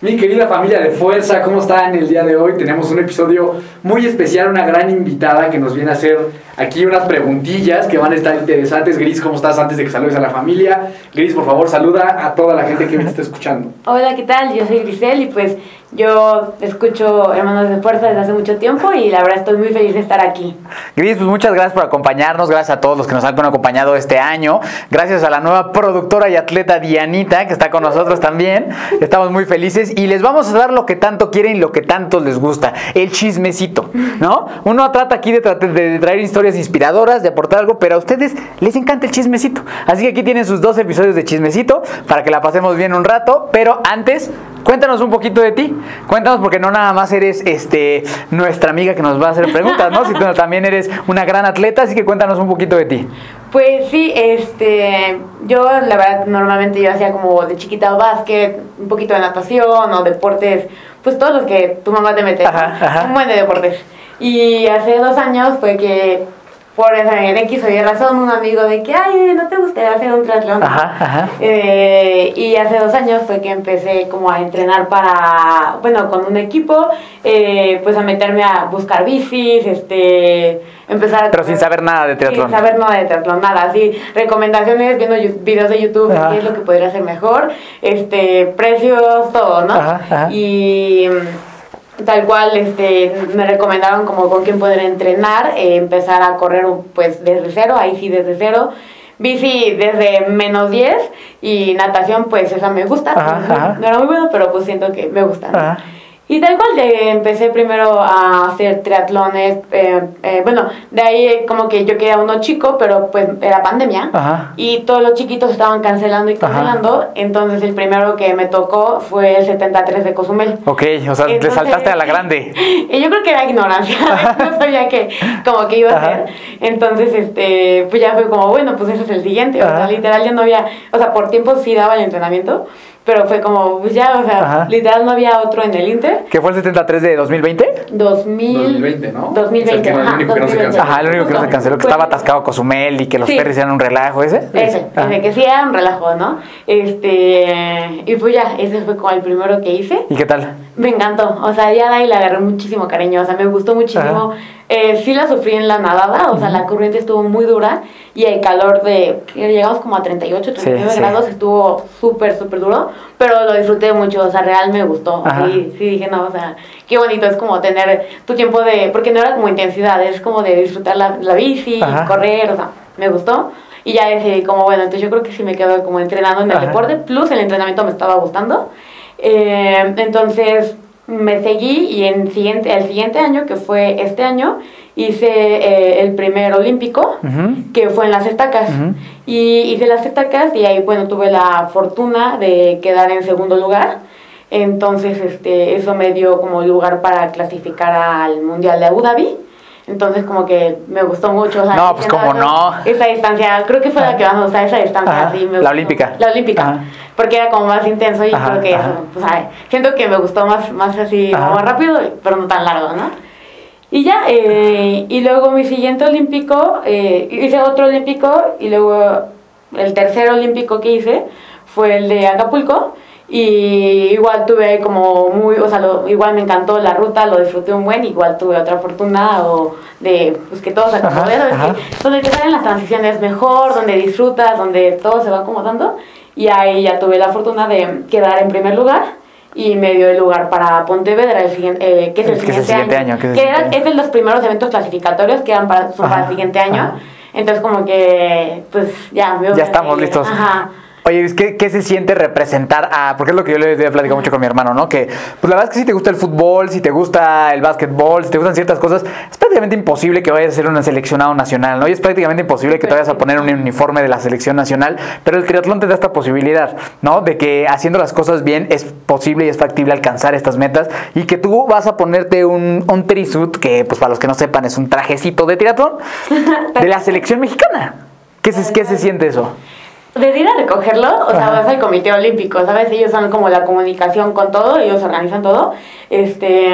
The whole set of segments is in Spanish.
Mi querida familia de fuerza, ¿cómo están el día de hoy? Tenemos un episodio muy especial, una gran invitada que nos viene a hacer aquí unas preguntillas que van a estar interesantes. Gris, ¿cómo estás antes de que saludes a la familia? Gris, por favor, saluda a toda la gente que me está escuchando. Hola, ¿qué tal? Yo soy Grisel y pues yo escucho Hermanos de Fuerza desde hace mucho tiempo y la verdad estoy muy feliz de estar aquí. Gris, pues muchas gracias por acompañarnos, gracias a todos los que nos han acompañado este año, gracias a la nueva productora y atleta Dianita que está con nosotros también, estamos muy felices y les vamos a dar lo que tanto quieren y lo que tanto les gusta, el chismecito, ¿no? Uno trata aquí de, tra- de traer historias inspiradoras, de aportar algo, pero a ustedes les encanta el chismecito, así que aquí tienen sus dos episodios de chismecito para que la pasemos bien un rato, pero antes, cuéntanos un poquito de ti, cuéntanos porque no nada más eres este, nuestra amiga que nos va a hacer preguntas, ¿no? Sino también eres una gran atleta, así que cuéntanos un poquito de ti. Pues sí, este, yo la verdad normalmente yo hacía como de chiquita básquet, un poquito de natación o deportes, pues todos los que tu mamá te mete. Ajá, ajá. un buen de deportes. Y hace dos años fue que por esa X o Y razón un amigo de que, ay, ¿no te gustaría hacer un triatlón? Ajá, ajá. Eh, y hace dos años fue que empecé como a entrenar para, bueno, con un equipo, eh, pues a meterme a buscar bicis, este, empezar a... Pero sin saber nada de triatlón. Sin saber nada de triatlón, nada, así, recomendaciones, viendo videos de YouTube, Ajá. qué es lo que podría hacer mejor, este, precios, todo, ¿no? Y tal cual, este, me recomendaron como con quién poder entrenar, eh, empezar a correr pues desde cero, ahí sí desde cero, bici desde menos 10 y natación pues esa me gusta, Ajá, ajá. no era muy bueno, pero pues siento que me gusta. ¿no? Y tal cual, de- empecé primero a hacer triatlones, eh, eh, bueno, de ahí eh, como que yo quería uno chico, pero pues era pandemia Ajá. y todos los chiquitos estaban cancelando y Ajá. cancelando, entonces el primero que me tocó fue el 73 de Cozumel. Ok, o sea, Entonces- saltaste a la grande. Y yo creo que era ignorancia, no sabía que como que iba a Ajá. ser. Entonces, este, pues ya fue como, bueno, pues ese es el siguiente. O sea, literal ya no había, o sea, por tiempo sí daba el entrenamiento, pero fue como, pues ya, o sea, Ajá. literal no había otro en el Inter. ¿Qué fue el 73 de 2020? 2000, 2020, ¿no? 2020, Es el ajá, único que no se 2020. canceló. Ajá, el único que no se canceló, que Fue- estaba atascado Cozumel y que los Sí. ferries eran un relajo, ¿ese? Ese, Ah. ese, que sí era un relajo, ¿no? Este, y pues ya, ese fue como el primero que hice. ¿Y qué tal? Me encantó, o sea, ya de ahí le agarré muchísimo cariño, o sea, me gustó muchísimo. Eh, sí la sufrí en la nadada, o sea, la corriente estuvo muy dura y el calor de, llegamos como a 38, 39 sí. grados, estuvo súper, súper duro, pero lo disfruté mucho, o sea, real me gustó. Sí, sí, dije, no, o sea, qué bonito es como tener tu tiempo de, porque no era como intensidad, es como de disfrutar la, la bici, Ajá. correr, o sea, me gustó. Y ya decidí como, bueno, entonces yo creo que sí me quedo como entrenando en el Ajá. deporte, plus el entrenamiento me estaba gustando. Eh, entonces me seguí y en siguiente, el siguiente año, que fue este año, hice eh, el primer olímpico, que fue en las estacas. Y hice las estacas y ahí, bueno, tuve la fortuna de quedar en segundo lugar. Entonces, este, eso me dio como lugar para clasificar al Mundial de Abu Dhabi. Entonces, como que me gustó mucho. o sea, No, pues, cómo no. Esa distancia, creo que fue la que más me gustó, esa distancia. Ajá, sí, me la olímpica. La olímpica. Ajá. Porque era como más intenso y Ajá, creo que eso, pues, ay, siento que me gustó más, más así, como más rápido, pero no tan largo, ¿no? Y ya, eh, y luego mi siguiente olímpico, eh, hice otro olímpico y luego el tercer olímpico que hice fue el de Acapulco y igual tuve como muy, o sea, lo- igual me encantó la ruta, lo disfruté un buen, igual tuve otra fortuna o de, pues que todo se. Que donde te salen las transiciones mejor, donde disfrutas, donde todo se va acomodando y ahí ya tuve la fortuna de quedar en primer lugar y me dio el lugar para Pontevedra, el siguiente, eh, que es el es siguiente, el siguiente año, que es el que era- año. es de los primeros eventos clasificatorios que eran para, son para el siguiente año. ajá. Entonces como que, pues ya, me Ya estamos listos. Ajá. Oye, ¿qué, qué se siente representar a.? Porque es lo que yo le he platicado mucho con mi hermano, ¿no? Que, pues la verdad es que si te gusta el fútbol, si te gusta el básquetbol, si te gustan ciertas cosas, es prácticamente imposible que vayas a ser un seleccionado nacional, ¿no? Y es prácticamente imposible que te vayas a poner un uniforme de la selección nacional, pero el triatlón te da esta posibilidad, ¿no? De que haciendo las cosas bien es posible y es factible alcanzar estas metas y que tú vas a ponerte un, un trisuit, que pues para los que no sepan es un trajecito de triatlón, de la selección mexicana. ¿Qué se, qué se siente eso? De ir a recogerlo, o sea, vas al comité olímpico, ¿sabes? Ellos son como la comunicación con todo, ellos organizan todo, este,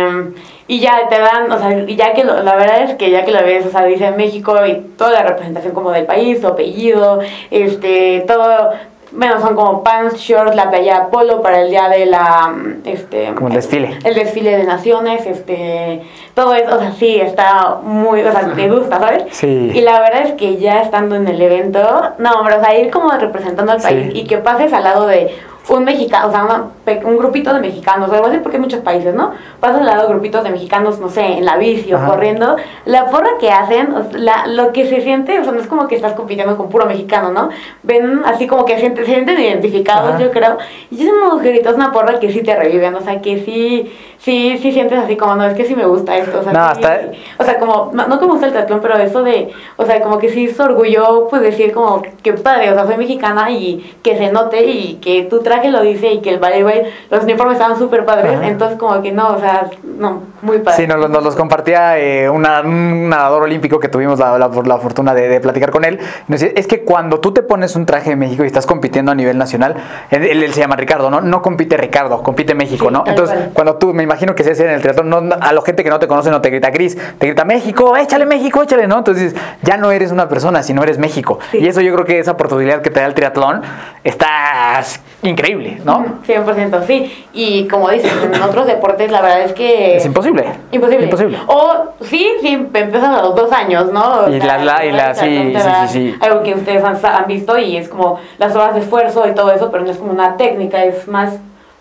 y ya te dan, o sea, y ya que lo- la verdad es que ya que lo ves, o sea, dice México y toda la representación como del país, su apellido, este, todo, bueno, son como pants, shorts, la playa polo para el día de la, mm, este... Como el desfile. El desfile de naciones, este, todo eso, o sea, sí, está muy, o sea, te gusta, ¿sabes? Sí. Y la verdad es que ya estando en el evento, no, hombre, o sea, ir como representando al Sí. país y que pases al lado de un mexicano, o sea, una un grupito de mexicanos, o algo así, porque hay muchos países, ¿no? Pasas al lado de grupitos de mexicanos, no sé, en la bici o Ajá. corriendo, la porra que hacen, la, lo que se siente, o sea, no es como que estás compitiendo con puro mexicano, ¿no? Ven así como que sienten, se sienten identificados, Ajá. yo creo, y es unos gritos, una porra que sí te reviven, o sea, que sí, sí, sí sientes así como, no, es que sí me gusta esto, o sea, No, sí- está- o sea, como, no, me gusta el triatlón, pero eso de, o sea, como que sí es orgullo, pues decir como, que padre, o sea, soy mexicana y que se note y que tu traje lo dice y que el voleibol, los uniformes estaban súper padres, Ajá. entonces como que no, o sea, no, muy padre. Sí, nos, los- nos los compartía eh, una- un nadador olímpico que tuvimos la, la- la fortuna de, de platicar con él. Nos decía, es que cuando tú te pones un traje de México y estás compitiendo a nivel nacional, él, él- él se llama Ricardo, ¿no? No compite Ricardo, compite México, Sí, ¿no? Entonces, cual. cuando tú, me imagino que se hace en el triatlón, no- a la gente que no te conoce no te grita Gris, te grita México, échale México, échale, ¿no? Entonces, ya no eres una persona, sino eres México. Sí. Y eso yo creo que esa oportunidad que te da el triatlón está increíble, ¿no? 100%, sí. Y como dices, en otros deportes la verdad es que... Es imposible. Imposible. Imposible. O sí, sí, empiezas a los dos años, ¿no? O Y la- la- y la- sí, sí, sí, sí. Algo que ustedes han, han visto y es como las horas de esfuerzo y todo eso, pero no es como una técnica, es más,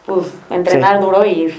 pues, entrenar Sí. duro y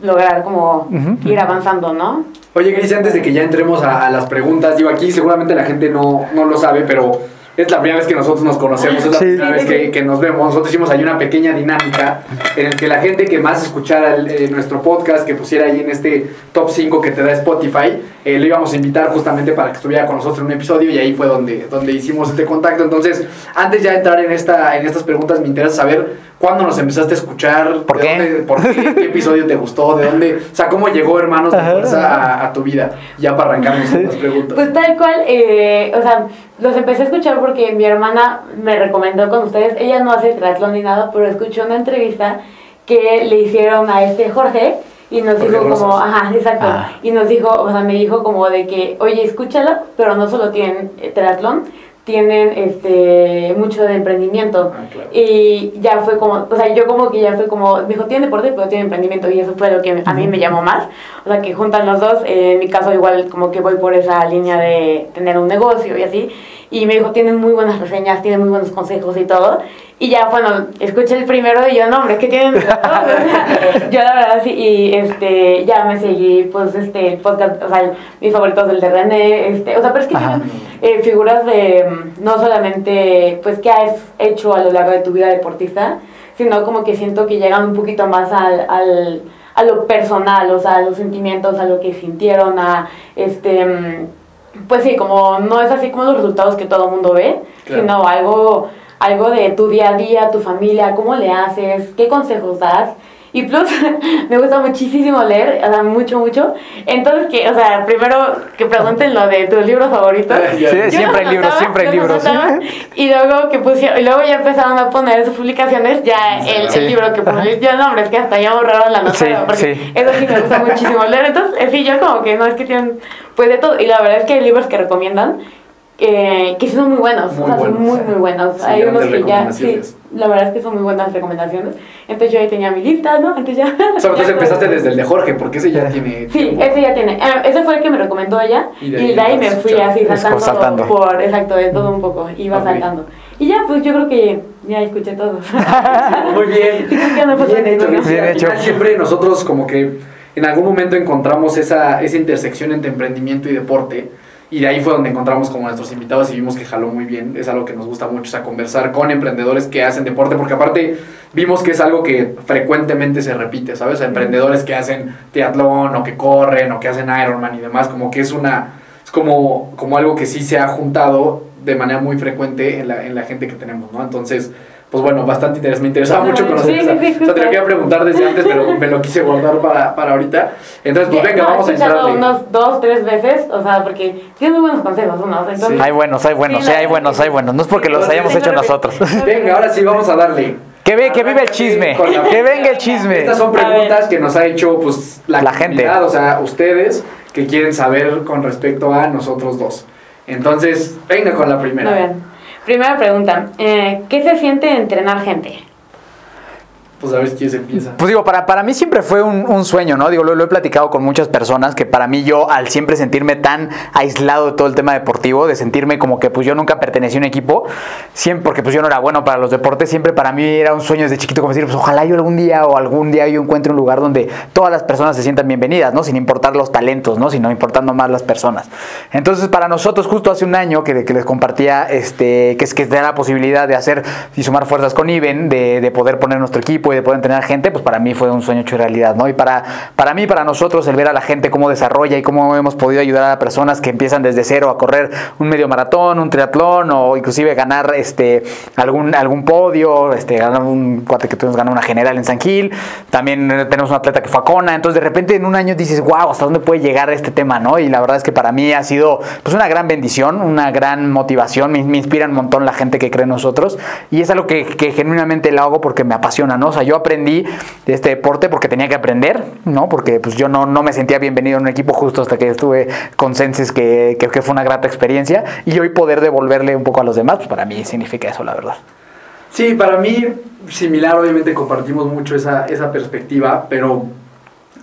lograr como Ujú. ir avanzando, ¿no? Oye, Gris, antes de que ya entremos a, a las preguntas, digo, aquí seguramente la gente no, no lo sabe, pero es la primera vez que nosotros nos conocemos, es la Sí. primera vez que, que nos vemos. Nosotros hicimos ahí una pequeña dinámica en el que la gente que más escuchara el- eh, nuestro podcast, que pusiera ahí en este top 5 que te da Spotify, eh, le íbamos a invitar justamente para que estuviera con nosotros en un episodio y ahí fue donde, donde hicimos este contacto. Entonces, antes ya de entrar en, esta, en estas preguntas, me interesa saber cuándo nos empezaste a escuchar, ¿Por de qué? dónde- por qué, qué episodio te gustó, de dónde, o sea, cómo llegó Hermanos de. Fuerza a, a tu vida. Ya para arrancarnos con las preguntas. Pues tal cual, eh, o sea, los empecé a escuchar porque mi hermana me recomendó con ustedes. Ella no hace triatlón ni nada, pero escuchó una entrevista que le hicieron a este Jorge y nos Jorge dijo como, ajá, exacto. Ah. Y nos dijo, o sea, me dijo como de que, oye, escúchala, pero no solo tienen eh, triatlón, tienen este mucho de emprendimiento. Ah, claro. Y ya fue como, o sea, yo como que ya fue como, me dijo, tiene deporte, pero tiene emprendimiento. Y eso fue lo que a mí me llamó más. O sea, que juntan los dos. Eh, en mi caso, igual como que voy por esa línea de tener un negocio y así. Y me dijo, tienen muy buenas reseñas, tienen muy buenos consejos y todo. Y ya, bueno, escuché el primero y yo, no, hombre, es que tienen de todo". O sea, yo la verdad sí, y este, ya me seguí, pues, este, el podcast, o sea, mis favoritos del de René, este, o sea, pero es que tienen eh, figuras de, no solamente, pues, qué has hecho a lo largo de tu vida deportista, sino como que siento que llegan un poquito más al, al, a lo personal, o sea, a los sentimientos, a lo que sintieron, a, este, mm, pues sí, como no es así como los resultados que todo el mundo ve, Claro. sino algo, algo de tu día a día, tu familia, cómo le haces, qué consejos das. Y plus, me gusta muchísimo leer, o sea, mucho, mucho. Entonces, que, o sea, primero que pregunten lo de tus libros favoritos. Sí, Yo siempre hay libros, siempre hay libros. Y luego que pusieron, y luego ya empezaron a poner sus publicaciones ya el, Sí. el libro que publicaron. Yo no, hombre, es que hasta ya borraron la nota. Sí, porque sí. eso sí me gusta muchísimo leer. Entonces, eh, sí, yo como que no es que tienen, pues de todo. Y la verdad es que hay libros que recomiendan eh, que son muy buenos. Muy o sea, son buenos, muy, sí. muy buenos. Sí, hay unos que ya, sí, la verdad es que son muy buenas recomendaciones. Entonces yo ahí tenía mi lista, ¿no? Entonces ya. O sea, entonces ya- empezaste desde el de Jorge, porque ese ya tiene. Sí, tiempo. ese ya tiene. eh, ese fue el que me recomendó ella. Y Y de de ahí ahí, me fui así saltando, saltando. por, exacto, de todo un poco. Iba Ok. saltando. Y ya, pues yo creo que ya escuché todo. Muy bien. No Bien hecho. Bien Al hecho. siempre nosotros como que en algún momento encontramos esa, esa intersección entre emprendimiento y deporte. Y de ahí fue donde encontramos como nuestros invitados y vimos que jaló muy bien. Es algo que nos gusta mucho, o sea, conversar con emprendedores que hacen deporte, porque aparte vimos que es algo que frecuentemente se repite, ¿sabes? Emprendedores que hacen triatlón o que corren o que hacen Ironman y demás, como que es una, es como, como algo que sí se ha juntado de manera muy frecuente en la, en la gente que tenemos, ¿no? Entonces, pues bueno, bastante interesante. Me interesaba mucho conocer Sí, esa. sí, sí, o sea, te lo quería preguntar desde antes, pero me lo quise guardar para, para ahorita. Entonces, pues venga, No, vamos a he escuchado entrarle. unos dos, tres veces, o sea, porque tiene muy buenos consejos. Entonces, Hay buenos, hay buenos, Sí, sí, hay la- buenos, hay buenos. No es porque los hayamos hecho nosotros. Venga, ahora sí, vamos a darle. Que, ve, que vive el chisme, la- que venga el chisme. Estas son preguntas que nos ha hecho pues la, La gente. comunidad, o sea, ustedes que quieren saber con respecto a nosotros dos. Entonces, venga con la primera. Muy bien. Primera pregunta, eh, ¿qué se siente entrenar gente? Pues a ver quién se empieza. Pues digo, para, para mí siempre fue un, un sueño, ¿no? Digo, lo, lo he platicado con muchas personas que para mí yo, al siempre sentirme tan aislado de todo el tema deportivo, de sentirme como que pues yo nunca pertenecí a un equipo, siempre, porque pues yo no era bueno para los deportes, siempre para mí era un sueño desde chiquito como decir, pues ojalá yo algún día o algún día yo encuentre un lugar donde todas las personas se sientan bienvenidas, ¿no? Sin importar los talentos, ¿no? Sino importando más las personas. Entonces, para nosotros, justo hace un año que, que les compartía, este, que es que da la posibilidad de hacer y sumar fuerzas con Iben, de, de poder poner nuestro equipo y de poder entrenar gente, pues para mí fue un sueño hecho realidad, ¿no? Y para, para mí, para nosotros, el ver a la gente cómo desarrolla y cómo hemos podido ayudar a personas que empiezan desde cero a correr un medio maratón, un triatlón o inclusive ganar este, algún, algún podio, este, ganar un cuate que tuvimos ganar una general en San Gil, también tenemos un atleta que fue a Kona, entonces de repente en un año dices, wow, ¿hasta dónde puede llegar este tema, no? Y la verdad es que para mí ha sido pues una gran bendición, una gran motivación, me, me inspira un montón la gente que cree en nosotros y es algo que, que genuinamente lo hago porque me apasiona, ¿no? Sea, yo aprendí de este deporte porque tenía que aprender, ¿no? Porque pues yo no, no me sentía bienvenido en un equipo justo hasta que estuve con Senses, que, que, que fue una grata experiencia y hoy poder devolverle un poco a los demás, pues para mí significa eso, la verdad. Sí, para mí, similar, obviamente compartimos mucho esa, esa perspectiva, pero,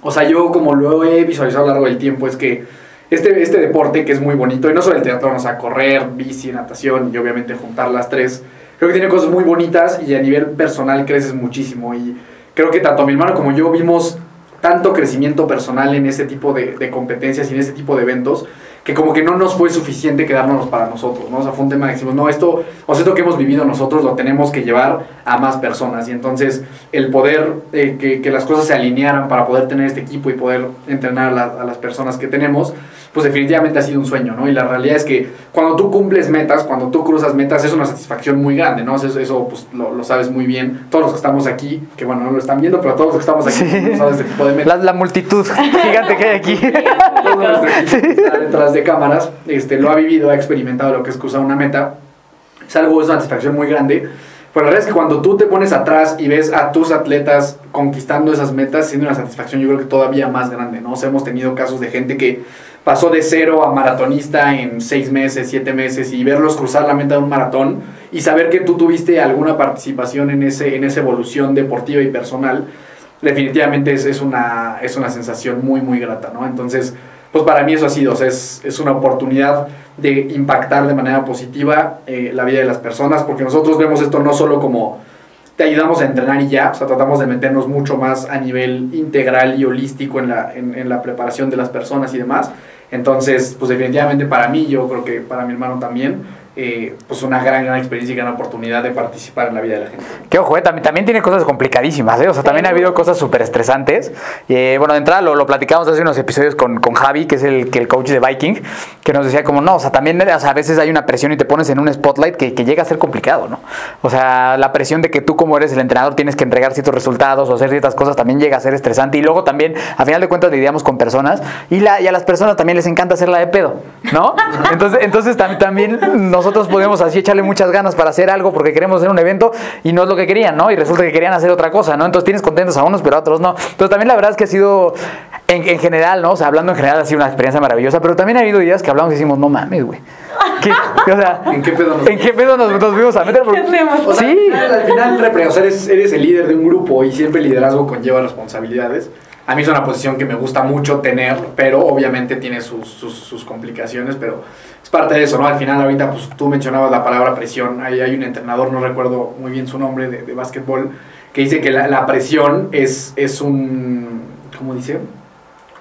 o sea, yo como lo he visualizado a lo largo del tiempo, es que este, este deporte que es muy bonito, y no solo el teatro, o sea, correr, bici, natación y obviamente juntar las tres, creo que tiene cosas muy bonitas y a nivel personal creces muchísimo. Y creo que tanto mi hermano como yo vimos tanto crecimiento personal en ese tipo de, de competencias y en ese tipo de eventos que como que no nos fue suficiente quedárnoslos para nosotros, ¿no? O sea, fue un tema que decimos, no, esto, o sea, esto que hemos vivido nosotros lo tenemos que llevar a más personas. Y entonces el poder, eh, que, que las cosas se alinearan para poder tener este equipo y poder entrenar a, la- a las personas que tenemos, pues definitivamente ha sido un sueño, ¿no? Y la realidad es que cuando tú cumples metas, cuando tú cruzas metas, es una satisfacción muy grande, ¿no? Eso, eso pues, lo, lo sabes muy bien. Todos los que estamos aquí, que bueno, no lo están viendo, pero todos los que estamos aquí, Sí. sabes este tipo de metas. La, la multitud gigante que hay aquí. Todo nuestro equipo que está detrás de cámaras, este, lo ha vivido, ha experimentado lo que es cruzar una meta. Es algo, es una satisfacción muy grande. Pero la verdad es que cuando tú te pones atrás y ves a tus atletas conquistando esas metas, siendo una satisfacción yo creo que todavía más grande, ¿no? O sea, hemos tenido casos de gente que pasó de cero a maratonista en seis meses, siete meses y verlos cruzar la meta de un maratón y saber que tú tuviste alguna participación en, ese, en esa evolución deportiva y personal, definitivamente es, es, una, es una sensación muy, muy grata, ¿no? Entonces, pues para mí eso ha sido, o sea, es, es una oportunidad de impactar de manera positiva eh, la vida de las personas, porque nosotros vemos esto no solo como te ayudamos a entrenar y ya, o sea, tratamos de meternos mucho más a nivel integral y holístico en la, en, la preparación de las personas y demás. Entonces, pues definitivamente para mí, yo creo que para mi hermano también, eh, pues una gran, gran experiencia y gran oportunidad de participar en la vida de la gente. Que ojo, eh, también, también tiene cosas complicadísimas, ¿eh? O sea, también ha habido cosas súper estresantes. Eh, bueno, de entrada lo, lo platicamos hace unos episodios con, con Javi, que es el, que el coach de Viking, que nos decía como, no, o sea, también o sea, a veces hay una presión y te pones en un spotlight que, que llega a ser complicado, ¿no? O sea, la presión de que tú como eres el entrenador tienes que entregar ciertos resultados o hacer ciertas cosas también llega a ser estresante. Y luego también, a final de cuentas, lidiamos con personas y, la, y a las personas también les encanta hacerla de pedo, ¿no? Entonces, entonces tam- también nosotros podemos así echarle muchas ganas para hacer algo porque queremos hacer un evento y no es lo que querían, ¿no? Y resulta que querían hacer otra cosa, ¿no? Entonces tienes contentos a unos, pero a otros no. Entonces también la verdad es que ha sido, en, en general, ¿no? O sea, hablando en general ha sido una experiencia maravillosa, pero también ha habido días que hablamos y decimos, no mames, güey. ¿Qué? O sea, ¿En qué pedo nos ¿en qué pedo nos, nos fuimos a meter? Porque- ¿Qué hacemos? O sea, Sí. al final, al final, repre- o sea, eres, eres el líder de un grupo y siempre el liderazgo conlleva responsabilidades. A mí es una posición que me gusta mucho tener, pero obviamente tiene sus, sus, sus complicaciones, pero es parte de eso, ¿no? Al final, ahorita, pues tú mencionabas la palabra presión. Ahí hay un entrenador, no recuerdo muy bien su nombre, de, de básquetbol, que dice que la, la presión es, es un. ¿Cómo dice?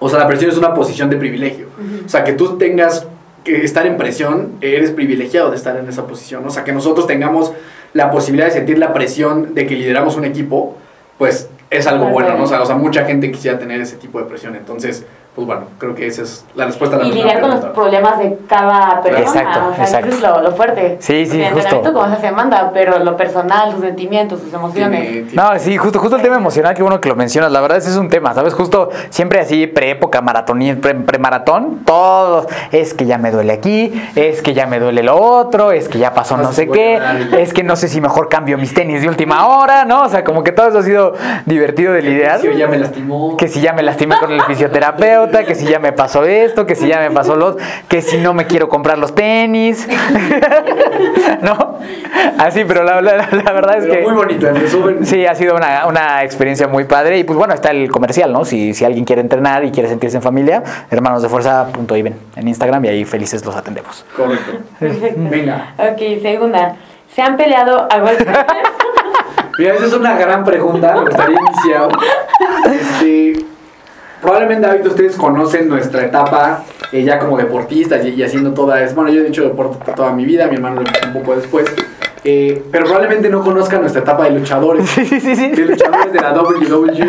O sea, la presión es una posición de privilegio. O sea, que tú tengas que estar en presión, eres privilegiado de estar en esa posición. O sea, que nosotros tengamos la posibilidad de sentir la presión de que lideramos un equipo, pues es algo bueno, ¿no? O sea, o sea, mucha gente quisiera tener ese tipo de presión. Entonces, pues bueno, creo que esa es la respuesta a la Y lidiar con los problemas de cada persona. Exacto, o sea, exacto. eso es lo, lo fuerte. Sí, sí, el justo. entrenamiento como se manda, pero lo personal, sus sentimientos, sus emociones. Tiene- tiene- No, sí, justo, justo el tema emocional, qué bueno que lo mencionas. La verdad, ese es un tema, ¿sabes? Justo siempre así, preépoca, maratón, pre, premaratón, todos, es que ya me duele aquí, es que ya me duele lo otro, es que ya pasó No sé qué, es que no sé si mejor cambio mis tenis de última hora, ¿no? O sea, como que todo eso ha sido divertido de lidiar. Sí, ya me lastimó. Que si ya me lastimé con el fisioterapeuta, que si ya me pasó esto, que si ya me pasó lo que si no me quiero comprar los tenis. ¿No? Así, pero la, la- la verdad es Pero que. muy bonito, en resumen. Sí, ha sido una, una experiencia muy padre. Y pues bueno, está el comercial, ¿no? Si, si alguien quiere entrenar y quiere sentirse en familia, hermanosdefuerza.iven en Instagram y ahí felices los atendemos. Correcto. Perfecto. Venga. Ok, segunda. ¿Se han peleado a golpes? Mira, esa es una gran pregunta, me gustaría iniciar. Este, probablemente ahorita ustedes conocen nuestra etapa eh, ya como deportistas y, y haciendo toda es Bueno, yo he hecho deporte por toda mi vida, mi hermano lo empezó un poco después. eh, pero probablemente no conozcan nuestra etapa de luchadores. Sí, sí, sí. De luchadores de la WWE.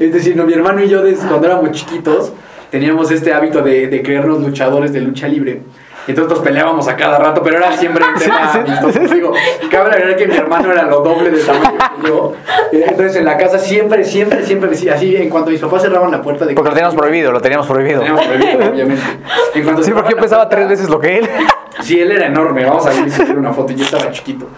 Es decir, no, mi hermano y yo desde cuando éramos chiquitos teníamos este hábito de, de creernos luchadores de lucha libre. Entonces nos peleábamos a cada rato, pero era siempre un tema amistoso. Digo, cabe agregar que mi hermano era lo doble de tamaño que yo. Entonces en la casa siempre, siempre, siempre, así en cuanto mis papás cerraban la puerta de Porque lo teníamos prohibido, lo teníamos prohibido. Teníamos prohibido, obviamente. En cuanto Sí, porque yo pesaba tres veces lo que él. Sí, él era enorme. Vamos a ver si una foto. Yo estaba chiquito.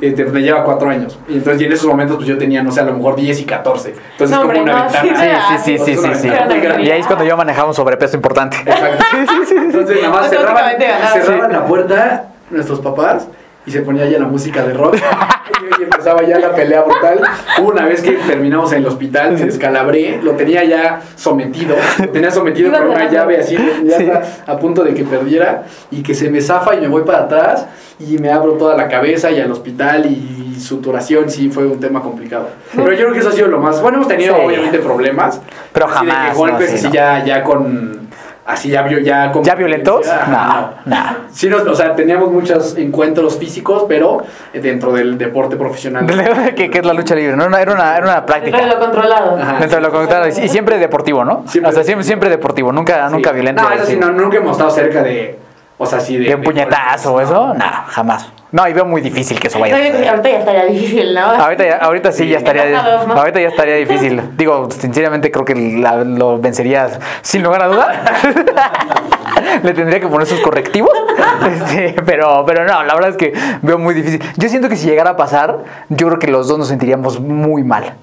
Este, me lleva cuatro años. Y entonces, y en esos momentos, pues yo tenía, no sé, a lo mejor 10 y 14. Entonces, No, como hombre, una no, sí, ventana. Sí, sí, sí, sí, sí, sí. Es. Y ahí es cuando yo manejaba un sobrepeso importante. Exacto. Entonces, nada más cerraban, cerraban la puerta nuestros papás y se ponía ya la música de rock. y empezaba ya la pelea brutal. Hubo una vez que terminamos en el hospital, me descalabré, lo tenía ya sometido. Lo tenía sometido con una llave así, ya Sí. a punto de que perdiera y que se me zafa y me voy para atrás y me abro toda la cabeza y al hospital y, suturación, sí, fue un tema complicado. Pero yo creo que eso ha sido lo más. Bueno, hemos tenido Sí. obviamente problemas. Pero así de que jamás, golpes no, sí, así no. ya, ya con. Así ya vio ya ¿Ya violentos? No, no. Sí, nos- o sea, teníamos muchos encuentros físicos, pero dentro del deporte profesional. ¿Qué, qué es la lucha libre? No, no, era, una, era una práctica. Dentro de lo controlado. Ajá. Dentro de lo contrario, y siempre deportivo, ¿no? Siempre. o sea, siempre, siempre deportivo, nunca, Sí. nunca violento. No, eso sí, no, nunca hemos estado cerca de. O sea, sí, de. De un puñetazo o eso, no, jamás. No, y veo muy difícil que eso vaya. a Ahorita ya estaría difícil, ¿no? Ahorita, ya- ahorita sí ya estaría, ahorita ya estaría difícil. Digo, sinceramente creo que la- lo vencerías sin lugar a duda. Le tendría que poner sus correctivos. Este, pero, pero no, la verdad es que veo muy difícil. Yo siento que si llegara a pasar, yo creo que los dos nos sentiríamos muy mal.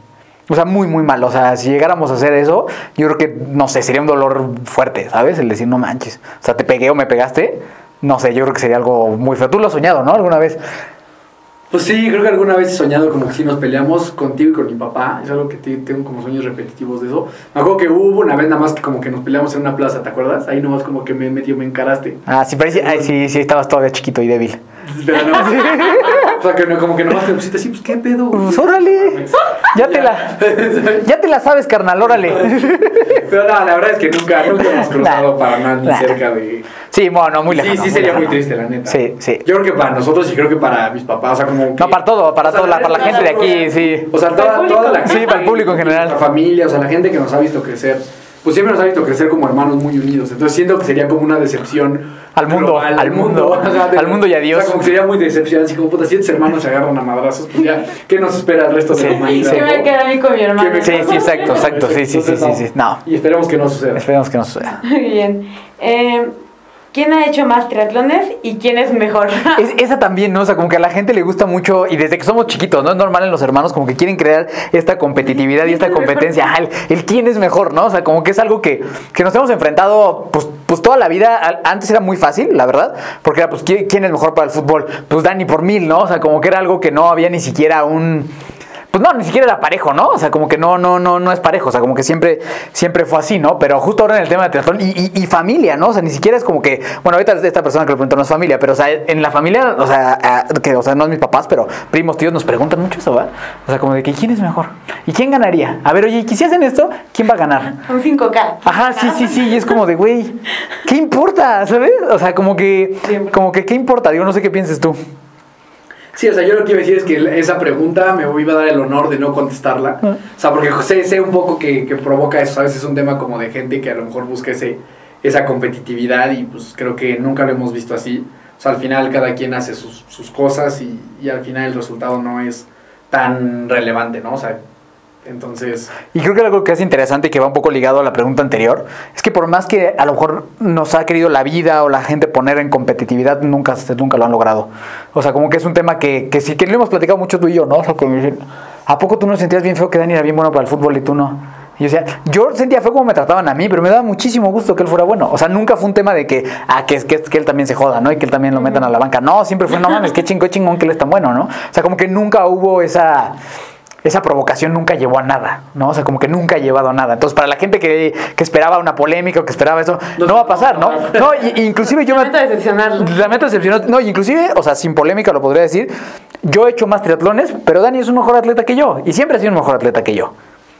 O sea, muy, muy mal. O sea, si llegáramos a hacer eso, yo creo que, no sé, sería un dolor fuerte, ¿sabes? El decir, no manches. O sea, te pegué o me pegaste. No sé, yo creo que sería algo muy feo. Tú lo has soñado, ¿no? Alguna vez. Pues sí, creo que alguna vez he soñado como que si nos peleamos contigo y con mi papá. Es algo que te- tengo como sueños repetitivos de eso. Me acuerdo que hubo una vez nada más que como que nos peleamos en una plaza, ¿te acuerdas? Ahí nomás como que me medio me encaraste. Ah, sí, parece, ay, sí, sí, estabas todavía chiquito y débil. Pero no. o sea, que no- como que nomás te pusiste así, pues qué pedo. Pues órale, ya te la, ya te la sabes, carnal, órale. Pero no, la verdad es que nunca, nunca hemos cruzado Nah. para nada ni Nah. cerca de. Sí, bueno, muy lejano. sí, sí sería muy lejano. triste, la neta. Sí, sí. Yo creo que para nosotros y creo que para mis papás, o sea, como. que- No, para todo, para O sea, toda la, para la gente de aquí, sí. O sea, toda, toda la Sí, para el público en general. Nuestra familia, o sea, la gente que nos ha visto crecer, pues siempre nos ha visto crecer como hermanos muy unidos. Entonces siento que sería como una decepción. Al mundo, global, al mundo, o sea, de- al mundo y a Dios. O sea, como que sería muy decepción, así como puta, si estos hermanos se agarran a madrazos, pues ya, ¿qué nos espera el resto de Sí, la humanidad? ¿Qué me no? queda a mí con mi hermano? ¿Qué me Sí, sí, exacto, exacto, sí, sí, sí, sí, sí. No, Y esperemos que no suceda. esperemos que no suceda. Muy bien. Eh, ¿Quién ha hecho más triatlones y quién es mejor? Es- esa también, ¿no? O sea, como que a la gente le gusta mucho, y desde que somos chiquitos, ¿no? Es normal en los hermanos, como que quieren crear esta competitividad y esta competencia. Ah, el, el quién es mejor, ¿no? O sea, como que es algo que, que nos hemos enfrentado, pues, pues toda la vida. Antes era muy fácil, la verdad, porque era, pues, ¿quién, quién es mejor para el fútbol? Pues Dani por mil, ¿no? O sea, como que era algo que no había ni siquiera un. Pues no, ni siquiera era parejo, ¿no? O sea, como que no, no, no, no es parejo, o sea, como que siempre, siempre fue así, ¿no? Pero justo ahora en el tema de triatlón y, y- y familia, ¿no? O sea, ni siquiera es como que, bueno, ahorita esta persona que lo preguntó no es familia, pero o sea, en la familia, o sea, que, o sea, no es mis papás, pero primos, tíos nos preguntan mucho eso, ¿va? O sea, como de que quién es mejor y quién ganaría. A ver, oye, ¿y si hacen esto? ¿Quién va a ganar? Un 5K. Ajá, sí, sí, sí, y es como de, güey, ¿qué importa? ¿Sabes? O sea, como que, como que, ¿qué importa? Digo, no sé qué pienses tú. Sí, o sea, yo lo que iba a decir es que esa pregunta me iba a dar el honor de no contestarla. O sea, porque sé, sé un poco que, que provoca eso, ¿sabes? Es un tema como de gente que a lo mejor busca ese, esa competitividad y pues creo que nunca lo hemos visto así. O sea, al final cada quien hace sus, sus cosas y, y al final el resultado no es tan relevante, ¿no? O sea, entonces... Y creo que algo que es interesante y que va un poco ligado a la pregunta anterior es que por más que a lo mejor nos ha querido la vida o la gente poner en competitividad, nunca, nunca lo han logrado. O sea, como que es un tema que, que sí que lo hemos platicado mucho tú y yo, ¿no? O sea, que ¿a poco tú no sentías bien feo que Dani era bien bueno para el fútbol y tú no? Y yo decía, yo sentía feo como me trataban a mí, pero me daba muchísimo gusto que él fuera bueno. O sea, nunca fue un tema de que, ah, que, que, que él también se joda, ¿no? Y que él también lo metan a la banca. No, siempre fue, no mames, qué chingón, chingón que él es tan bueno, ¿no? O sea, como que nunca hubo esa esa provocación nunca llevó a nada, ¿no? O sea, como que nunca ha llevado a nada. Entonces, para la gente que, que esperaba una polémica o que esperaba eso, no, va a pasar, ¿no? No, y- inclusive yo me... Lamento decepcionarlo. Lamento decepcionar. No, y inclusive, o sea, sin polémica lo podría decir, yo he hecho más triatlones, pero Dani es un mejor atleta que yo. Y siempre ha sido un mejor atleta que yo.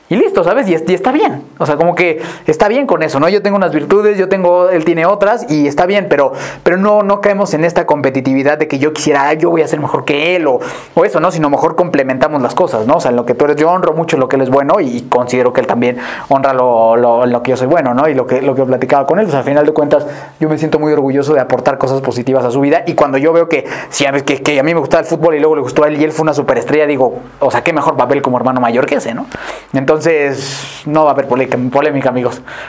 Y listo, ¿sabes? Y, es- y está bien. O sea, como que está bien con eso, ¿no? Yo tengo unas virtudes, yo tengo, él tiene otras y está bien, pero, pero no, no caemos en esta competitividad de que yo quisiera, "Ah, yo voy a ser mejor que él o, eso, ¿no? Sino mejor complementamos las cosas, ¿no? O sea, en lo que tú eres, yo honro mucho lo que él es bueno y considero que él también honra lo, lo, que yo soy bueno, ¿no? Y lo que, lo que platicaba con él. Sea, al final de cuentas, yo me siento muy orgulloso de aportar cosas positivas a su vida y cuando yo veo que, si a, que a mí me gustaba el fútbol y luego le gustó a él y él fue una superestrella, digo, o sea, qué mejor papel como hermano mayor que ese, ¿no? Entonces, no va a haber polémica, amigos.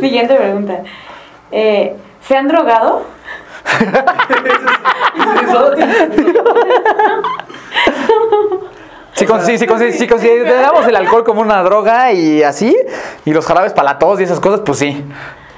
Siguiente pregunta. Eh, ¿Se han drogado? Si, con- sí, con- si consideramos el alcohol como una droga y así, y los jarabes para la tos y esas cosas, pues sí.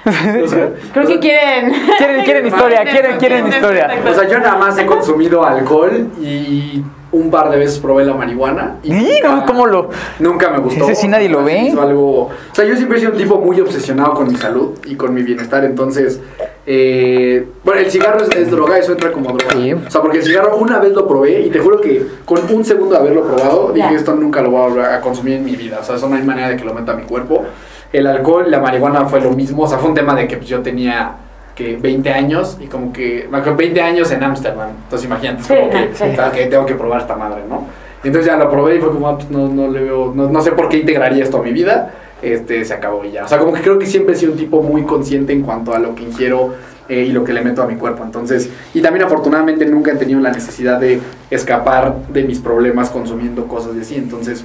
O sea, Creo que quieren. Quieren, quieren historia, quieren, quieren historia. o sea, yo nada más he consumido alcohol y un par de veces probé la marihuana. Y Sí, nunca- no, ¿cómo lo- Nunca me gustó. Ese sí nadie lo ve. Algo, o sea, yo siempre he sido un tipo muy obsesionado con mi salud y con mi bienestar, entonces... eh, bueno, el cigarro es, es droga, eso entra como droga. Sí. O sea, porque el cigarro una vez lo probé y te juro que con un segundo de haberlo probado dije esto nunca lo voy a a consumir en mi vida. O sea, eso no hay manera de que lo meta a mi cuerpo. El alcohol, la marihuana fue lo mismo. O sea, fue un tema de que pues, yo tenía que 20 años y como que me acuerdo, 20 años en Ámsterdam. Entonces imagínate, Sí, como que, sí. sea, que tengo que probar esta madre, ¿no? Entonces ya lo probé y fue como, ah, pues, no, no le veo, no, no sé por qué integraría esto a mi vida. Este, se acabó y ya. O sea, como que creo que siempre he sido un tipo muy consciente en cuanto a lo que ingiero eh, y lo que le meto a mi cuerpo. Entonces, y también afortunadamente nunca he tenido la necesidad de escapar de mis problemas consumiendo cosas de así. Entonces,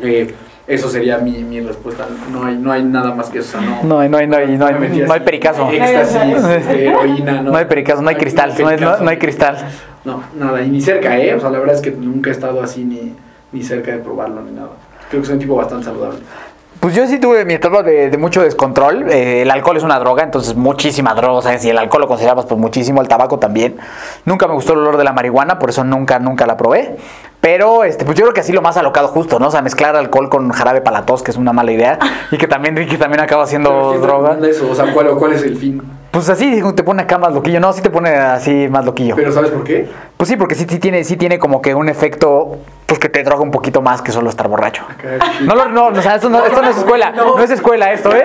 eh, eso sería mi, mi respuesta. No hay, no hay nada más que eso. no, No hay, no hay, no hay, no hay, no hay pericazo. Éxtasis, este, heroína, no. No hay pericazo, no hay cristal, no hay, no hay cristal. No, nada, y ni cerca, ¿eh? O sea, la verdad es que nunca he estado así ni, ni cerca de probarlo ni nada. Creo que soy un tipo bastante saludable. Pues yo sí tuve mi etapa de, de mucho descontrol. Eh, el alcohol es una droga, entonces muchísima droga. O sea, si el alcohol lo consideramos, pues muchísimo. El tabaco también. Nunca me gustó el olor de la marihuana, por eso nunca, nunca la probé. Pero este, pues yo creo que así lo más alocado justo, ¿no? O sea, mezclar alcohol con jarabe para la tos, que es una mala idea. Y que también Ricky también acaba ¿quién droga. eso? O sea, ¿cuál, ¿cuál es el fin? Pues así te pone acá más loquillo. No, sí te pone así más loquillo. Pero ¿sabes por qué? Pues sí, porque sí, sí tiene, sí tiene como que un efecto pues que te droga un poquito más que solo estar borracho. No, lo- no, o sea, esto no, esto no es escuela, no es escuela esto, ¿eh?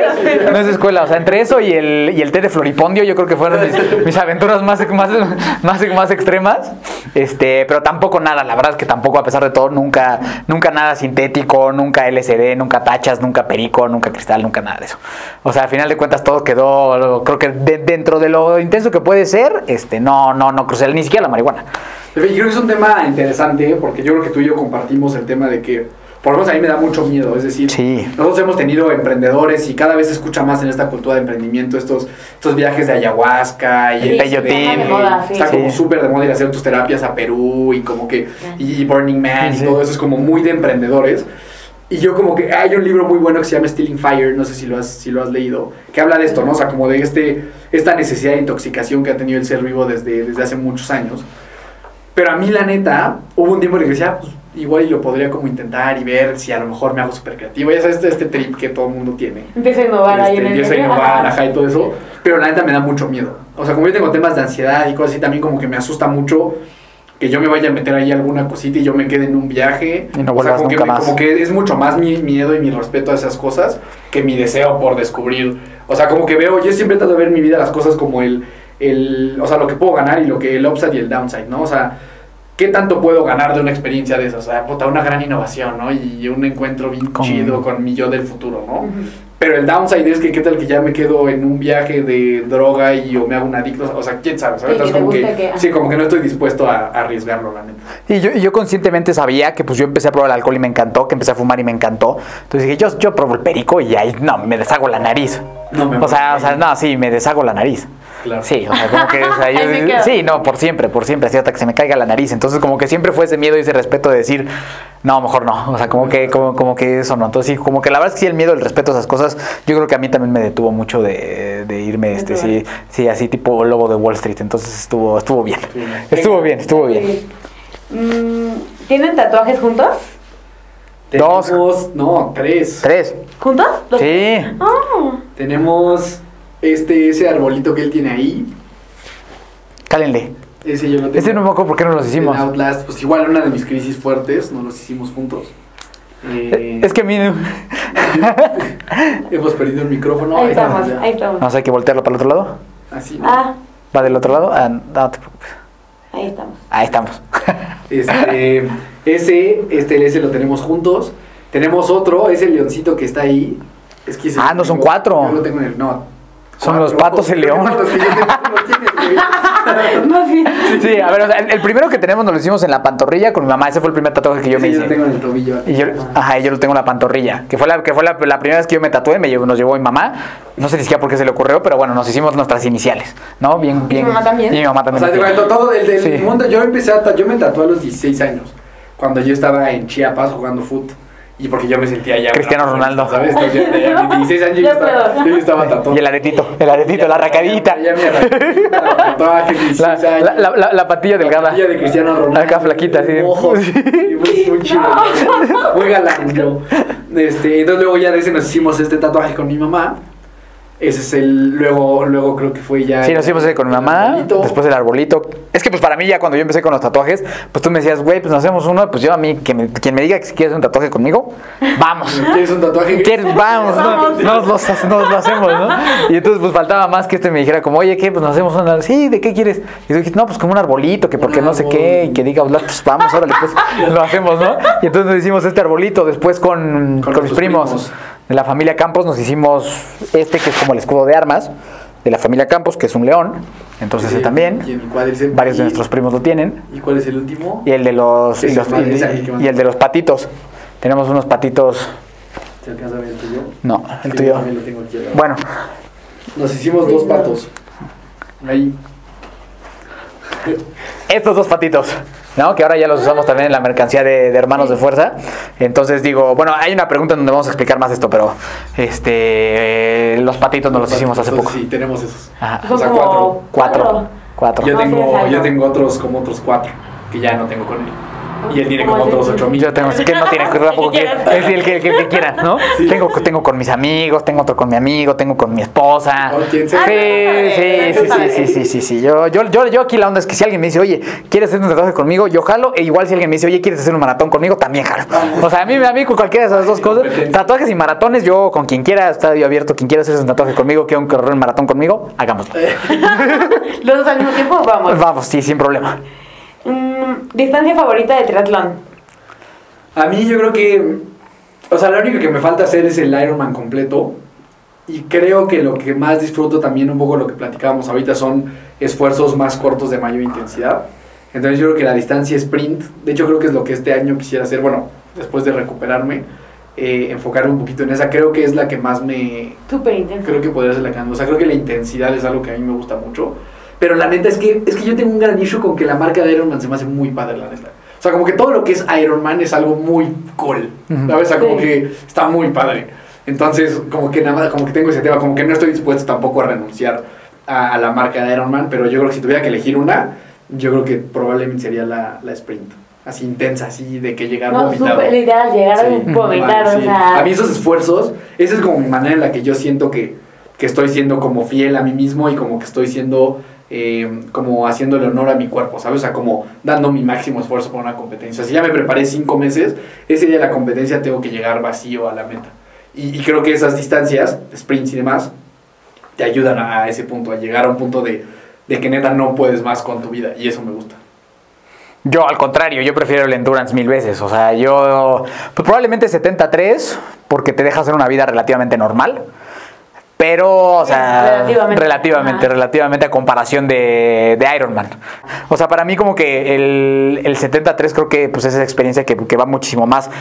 No es escuela, o sea, entre eso y el, y el té de floripondio yo creo que fueron mis, mis aventuras más, más, más, más extremas, este, pero tampoco nada, la verdad es que tampoco a pesar de todo, nunca, nunca nada sintético, nunca LSD, nunca tachas, nunca perico, nunca cristal, nunca nada de eso. O sea, al final de cuentas todo quedó, creo que de- dentro de lo intenso que puede ser, este, no, no, no crucé ni siquiera la marihuana. Yo creo que es un tema interesante porque yo creo que tú y yo compartimos el tema de que, por lo menos a mí me da mucho miedo. Es decir, Sí. nosotros hemos tenido emprendedores y cada vez se escucha más en esta cultura de emprendimiento estos, estos viajes de ayahuasca y El peyotín. de- Está sí. Como súper de moda ir a hacer tus terapias a Perú y como que, y Burning Man y todo eso es como muy de emprendedores. Y yo como que hay un libro muy bueno que se llama Stealing Fire, no sé si lo has, si lo has leído, que habla de esto, ¿no? O sea, como de este, esta necesidad de intoxicación que ha tenido el ser vivo desde, desde hace muchos años. Pero a mí, la neta, hubo un tiempo en el que decía, pues, igual lo podría como intentar y ver si a lo mejor me hago súper creativo. Ya sabes, este, este trip que todo el mundo tiene. Empieza a innovar ahí Este, en el empiezo a innovar, ajá, y todo eso. Pero la neta me da mucho miedo. O sea, como yo tengo temas de ansiedad y cosas así, también como que me asusta mucho que yo me vaya a meter ahí alguna cosita y yo me quede en un viaje. Y no o sea, como que, nunca me- más. como que es mucho más mi miedo y mi respeto a esas cosas que mi deseo por descubrir. O sea, como que veo, yo siempre trato de ver en mi vida las cosas como el, el, o sea, lo que puedo ganar y lo que el upside y el downside, ¿no? O sea, ¿qué tanto puedo ganar de una experiencia de esas? O sea, puta, una gran innovación, ¿no? Y un encuentro bien Con- chido con mi yo del futuro, ¿no? Pero el downside es que qué tal que ya me quedo en un viaje de droga y o me hago un adicto, o sea, quién sabe, ¿sabes? Sí, Entonces como que, sí, como que no estoy dispuesto a, a arriesgarlo, la neta. Y yo, y yo conscientemente sabía que pues yo empecé a probar el alcohol y me encantó, que empecé a fumar y me encantó. Entonces dije, yo, yo pruebo el perico y ahí no, me deshago la nariz. No me o sea, o sea, no, sí, me deshago la nariz. Claro. Sí, o sea, como que, o sea, yo, sí, no, por siempre, por siempre, así hasta que se me caiga la nariz. Entonces, como que siempre fue ese miedo y ese respeto de decir, no, mejor no. O sea, como que, como, como que eso no. Entonces, sí, como que la verdad es que sí, el miedo, el respeto a esas cosas, yo creo que a mí también me detuvo mucho de, de irme, este, sí, sí, así tipo lobo de Wall Street. Entonces, estuvo, estuvo bien. Estuvo bien. Estuvo bien, estuvo bien. Mm, ¿Tienen tatuajes juntos? Dos. Tenemos, no, tres. Tres. ¿Juntos? Los- Sí. Ah, Tenemos este, ese arbolito que él tiene ahí. Cálenle. Ese yo lo tengo. Ese no me acuerdo por qué no los hicimos. En Outlast, pues igual una de mis crisis fuertes, no los hicimos juntos. Eh, Es que a mí no, hemos perdido el micrófono. ahí estamos, ya. ahí estamos. no sé, hay que voltearlo para el otro lado. Así. ¿no? Ah, ¿Va del otro lado? Ah, no te preocupes. ahí estamos. Ahí estamos. Este, ese, este, ese lo tenemos juntos. Tenemos otro, ese leoncito que está ahí. Es que Ah, no, son tengo- cuatro. Yo lo tengo en el. No. Son los patos y el león. Los que yo tengo, tú los tienes, güey. No, sí. Sí, a ver, o sea, el, el primero que tenemos nos lo hicimos en la pantorrilla con mi mamá. Ese fue el primer tatuaje que yo me hice. lo tengo en el tobillo. Y yo, ajá, y yo lo tengo en la pantorrilla. Que fue la, que fue la, la primera vez que yo me tatué, me llevó, nos llevó mi mamá. No sé ni siquiera por qué se le ocurrió, pero bueno, nos hicimos nuestras iniciales, ¿no? Bien, bien. mamá también? Y mi mamá O también. sea, te lo tiene. cuento todo el del Sí. mundo. Yo empecé a yo me tatué a los 16 años. Cuando yo estaba en Chiapas jugando fútbol. Y porque yo me sentía ya. Cristiano una- Ronaldo. ¿Sabes? Entonces, ya, ya, a mis 16 años yo Ya estaba, yo estaba tatuado. Y el aretito, el aretito, la racadita. Ya mi arraquita, tatuaje, 16 La, años. la, la, la- la patilla La delgada. patilla de Cristiano Ronaldo. Acá flaquita, sí. Ojos. y Muy, muy chido. Muy galán yo. Este, entonces luego ya de ese nos hicimos este tatuaje con mi mamá. Ese es el. Luego, luego creo que fue ya. Sí, nos hicimos con mi mamá, arbolito. después el arbolito. Es que pues para mí ya cuando yo empecé con los tatuajes, pues tú me decías, güey, pues nos hacemos uno, pues yo a mí, que me- quien me diga que si quieres un tatuaje conmigo, vamos. ¿Quieres un tatuaje? ¿Quieres? Vamos, no, Vamos. nos, los- nos lo hacemos, ¿no? Y entonces pues faltaba más que este me dijera como, oye, ¿qué? Pues nos hacemos una... Sí, ¿de qué quieres? Y tú dijiste, no, pues como un arbolito, que porque no sé qué, y que diga, "Bla, pues vamos, órale, pues lo hacemos, ¿no? Y entonces nos hicimos este arbolito, después con, Con con, mis primos. De la familia Campos nos hicimos este que es como el escudo de armas, de la familia Campos, que es un león, entonces ese Y también. en mi cuádriceps. Varios de Y- nuestros primos lo tienen. ¿Y cuál es el último? Y el de los, y, los- y- y el de los patitos. Tenemos unos patitos. ¿Se alcanza a ver el tuyo? No, el Sí, tuyo. yo lo tengo aquí. Bueno, Nos hicimos dos patos. Ahí. estos dos patitos, ¿no? Que ahora ya los usamos también en la mercancía de, de Hermanos de Fuerza. Entonces digo, bueno, hay una pregunta en donde vamos a explicar más esto, pero este, los patitos nos los hicimos hace poco. Sí, tenemos esos. Ajá. O sea, Cuatro. Cuatro. Yo No, sí, tengo, yo tengo otros como otros cuatro que ya no tengo con él. Y él tiene como ¿Cómo otros así? ocho mil. Yo tengo, que no tiene tampoco que, es el que, el que, el que quiera, ¿no? Tengo, tengo con mis amigos, tengo otro con mi amigo, tengo con mi esposa. ¿O quién Sí, sabe? sí, sí, sí, sí, sí, sí, sí. Yo, yo, yo, yo aquí la onda es que si alguien me dice, oye, ¿quieres hacer un tatuaje conmigo? Yo jalo. E igual si alguien me dice, oye, ¿quieres hacer un maratón conmigo? También jalo. O sea, a mí, a mí con cualquiera de esas dos cosas, tatuajes y maratones, yo con quien quiera, está yo abierto, quien quiera hacer un tatuaje conmigo, quiera un correr un maratón conmigo, hagámoslo. ¿Los dos al mismo tiempo? Vamos. Vamos, sí, sin problema. Mm, ¿Distancia favorita de triatlón? A mí yo creo que, o sea, lo único que me falta hacer es el Ironman completo. Y creo que lo que más disfruto también un poco lo que platicábamos ahorita son esfuerzos más cortos de mayor intensidad. Entonces yo creo que la distancia sprint, de hecho creo que es lo que este año quisiera hacer, bueno, después de recuperarme, eh, enfocarme un poquito en esa, creo que es la que más me, Súper intenso. creo que podría ser la que. O sea, creo que la intensidad es algo que a mí me gusta mucho. Pero la neta es que, es que yo tengo un gran issue con que la marca de Ironman se me hace muy padre, la neta. O sea, como que todo lo que es Ironman es algo muy cool. ¿Sabes? O sea, como Sí. que está muy padre. Entonces, como que nada más, como que tengo ese tema, como que no estoy dispuesto tampoco a renunciar a, a la marca de Ironman, pero yo creo que si tuviera que elegir una, yo creo que probablemente sería la, la sprint. así intensa, así de que llegar No, vomitado. súper literal, llegar a Sí. vomitar, Vale, o sí. sea. A mí esos esfuerzos, esa es como mi manera en la que yo siento que, que estoy siendo como fiel a mí mismo y como que estoy siendo eh, como haciéndole honor a mi cuerpo, ¿sabes? O sea, como dando mi máximo esfuerzo para una competencia. Si ya me preparé cinco meses, ese día de la competencia tengo que llegar vacío a la meta. Y, y creo que esas distancias, sprints y demás, te ayudan a, a ese punto, a llegar a un punto de, que neta no puedes más con tu vida. Y eso me gusta. Yo, al contrario, yo prefiero el endurance mil veces. O sea, yo. pues, probablemente 73, porque te deja hacer una vida relativamente normal. Pero, o sea. Relativamente. Relativamente, a comparación de, de Ironman. O sea, para mí, como que el, el 73 creo que pues, es esa experiencia que, que va muchísimo más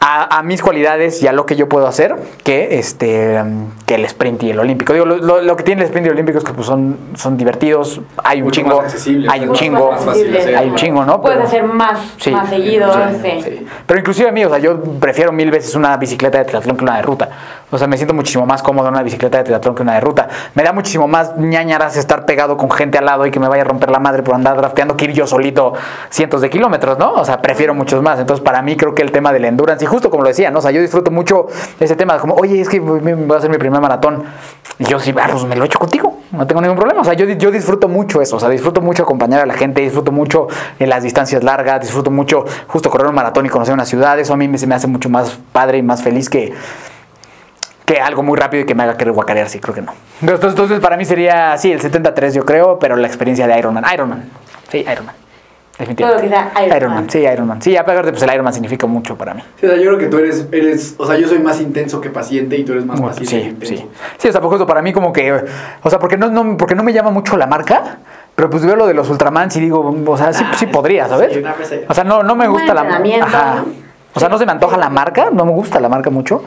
a, a mis cualidades y a lo que yo puedo hacer que este que el sprint y el olímpico. Digo, lo, lo- lo que tiene el sprint y el olímpico es que pues, son, son divertidos, hay un Mucho chingo, hay un chingo, hay un chingo, ¿no? Puedes Pero- hacer más, Sí. más seguido, Sí, sí. sí. Pero inclusive a mí, o sea, yo prefiero mil veces una bicicleta de triatlón que una de ruta. O sea, me siento muchísimo más cómodo en una bicicleta de triatlón que una de ruta. Me da muchísimo más ñañaras estar pegado con gente al lado y que me vaya a romper la madre por andar drafteando que ir yo solito cientos de kilómetros, ¿no? O sea, prefiero muchos más. Entonces, para mí creo que el tema del endurance, y justo como lo decía, ¿no? O sea, yo disfruto mucho ese tema, como, oye, es que voy a hacer mi primer maratón. Y yo sí, ah, pues me lo echo contigo, no tengo ningún problema. O sea, yo, yo disfruto mucho eso, o sea, disfruto mucho acompañar a la gente, disfruto mucho en las distancias largas, disfruto mucho justo correr un maratón y conocer una ciudad. Eso a mí se me hace mucho más padre y más feliz que, que algo muy rápido y que me haga querer guacarear, sí, creo que no. Entonces, entonces, para mí sería, sí, el 73 yo creo, pero la experiencia de Ironman. Ironman, sí, Ironman. Todo lo que sea Ironman. Ironman, sí, Ironman. Sí, aparte, pues el Ironman significa mucho para mí. Sí, o sea, yo creo que tú eres, eres, o sea, yo soy más intenso que paciente y tú eres más paciente que Sí, intenso. sí. Sí, o sea, por ejemplo, para mí como que, o sea, porque no, no, porque no me llama mucho la marca, pero pues veo lo de los Ultramans y digo, o sea, sí, Ah, sí podría, ¿sabes? sí. O sea, no, no me gusta la. ¿no? O sea, no se me antoja la marca, no me gusta la marca mucho.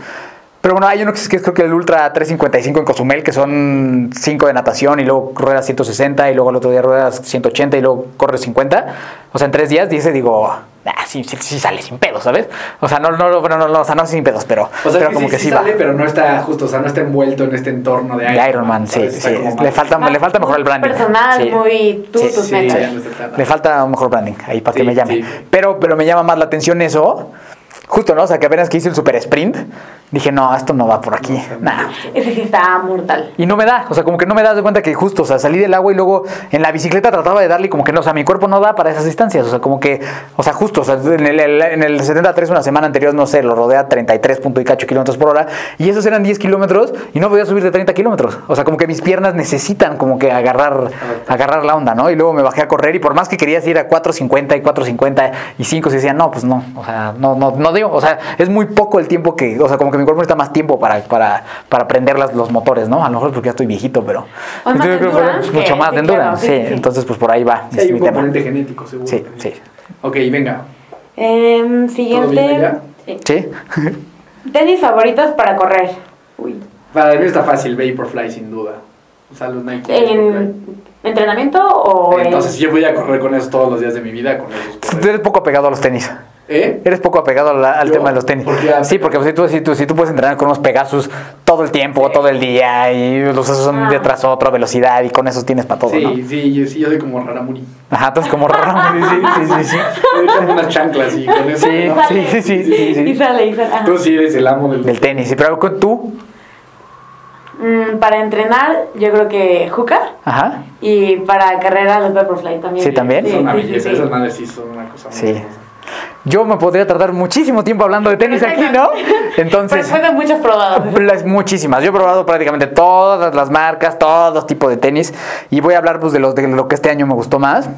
Pero bueno, hay uno que es, que es creo que el Ultra 355 en Cozumel, que son 5 de natación y luego ruedas 160 y luego el otro día ruedas 180 y luego corres 50. O sea, en tres días, dice, digo, ah, sí, sí, sí sale sin pedos, ¿sabes? O sea, no, no, bueno, no, no, o sea, no sin pedos, pero, O sea, pero que como sí, que sí sí, sale, va. pero no está justo, o sea, no está envuelto en este entorno de De Iron, Man, sí, sí. Le falta, le falta mejor el branding. Personal, Sí. muy tú, Sí, tus sí, metas. no Le falta un mejor branding ahí para que me llame. sí. Pero, pero me llama más la atención eso. Justo, ¿no? O sea, que apenas que hice el super sprint, dije, no, esto no va por aquí. Nah. Ese sí está mortal. Y no me da, o sea, como que no me das de cuenta que justo, o sea, salí del agua y luego en la bicicleta trataba de darle como que no, o sea, mi cuerpo no da para esas distancias, o sea, como que, o sea, justo, o sea, en el, el- en el 73 una semana anterior, no sé, lo rodea 33 punto y cacho kilómetros por hora y esos eran 10 kilómetros y no podía subir de 30 kilómetros, o sea, como que mis piernas necesitan como que agarrar, agarrar la onda, ¿no? Y luego me bajé a correr y por más que querías ir a 4.50 y 4.50 y 5, se decía, no, pues no, o sea, no, no, no o sea, es muy poco el tiempo que, o sea, como que mi cuerpo necesita más tiempo para, para, para prender las- los motores, ¿no? A lo mejor es porque ya estoy viejito, pero O más yo creo que fue endurance mucho más de endurance, claro, sí, sí, sí. entonces pues por ahí va Sí, hay mi un tema. componente genético, seguro. Sí, sí. Ok, venga. Em, siguiente. sí. ¿Sí? Tenis favoritos para correr. Uy. Para mí está fácil, Vaporfly sin duda. O sea, los Nike. ¿En entrenamiento o en- Entonces, yo voy a correr con eso todos los días de mi vida, con esos Tú eres poco apegado a los tenis. ¿Eh? Eres poco apegado la- al Yo, tema de los tenis. ¿por qué? Sí, porque pues, si, tú, si, tú, si tú puedes entrenar con unos Pegasus todo el tiempo, todo el día, y los esos son Ah. de tras otro a velocidad, y con esos tienes para todo, Sí, ¿no? sí, yo, sí, yo soy como Raramuri. Ajá, entonces como raro. Sí, sí, sí, sí. Yo tengo unas chanclas y con eso. Sí, ¿no? sí, sí, sí, sí, sí. Y sale, y sale. ajá. Tú sí eres el amo del... Del tenis, sí, pero con tú, Mm, para entrenar, yo creo que Juca. ajá, Y para carrera, los Vaporfly también. Sí, también. Son una sí, sí, belleza, sí. esas madres sí son una cosa muy Sí. hermosa. Yo me podría tardar muchísimo tiempo hablando de tenis aquí, ¿no? Pero Entonces, después de muchas probadas. Muchísimas. Yo he probado prácticamente todas las marcas, todos tipos de tenis. Y voy a hablar pues, de, los, de lo que este año me gustó más.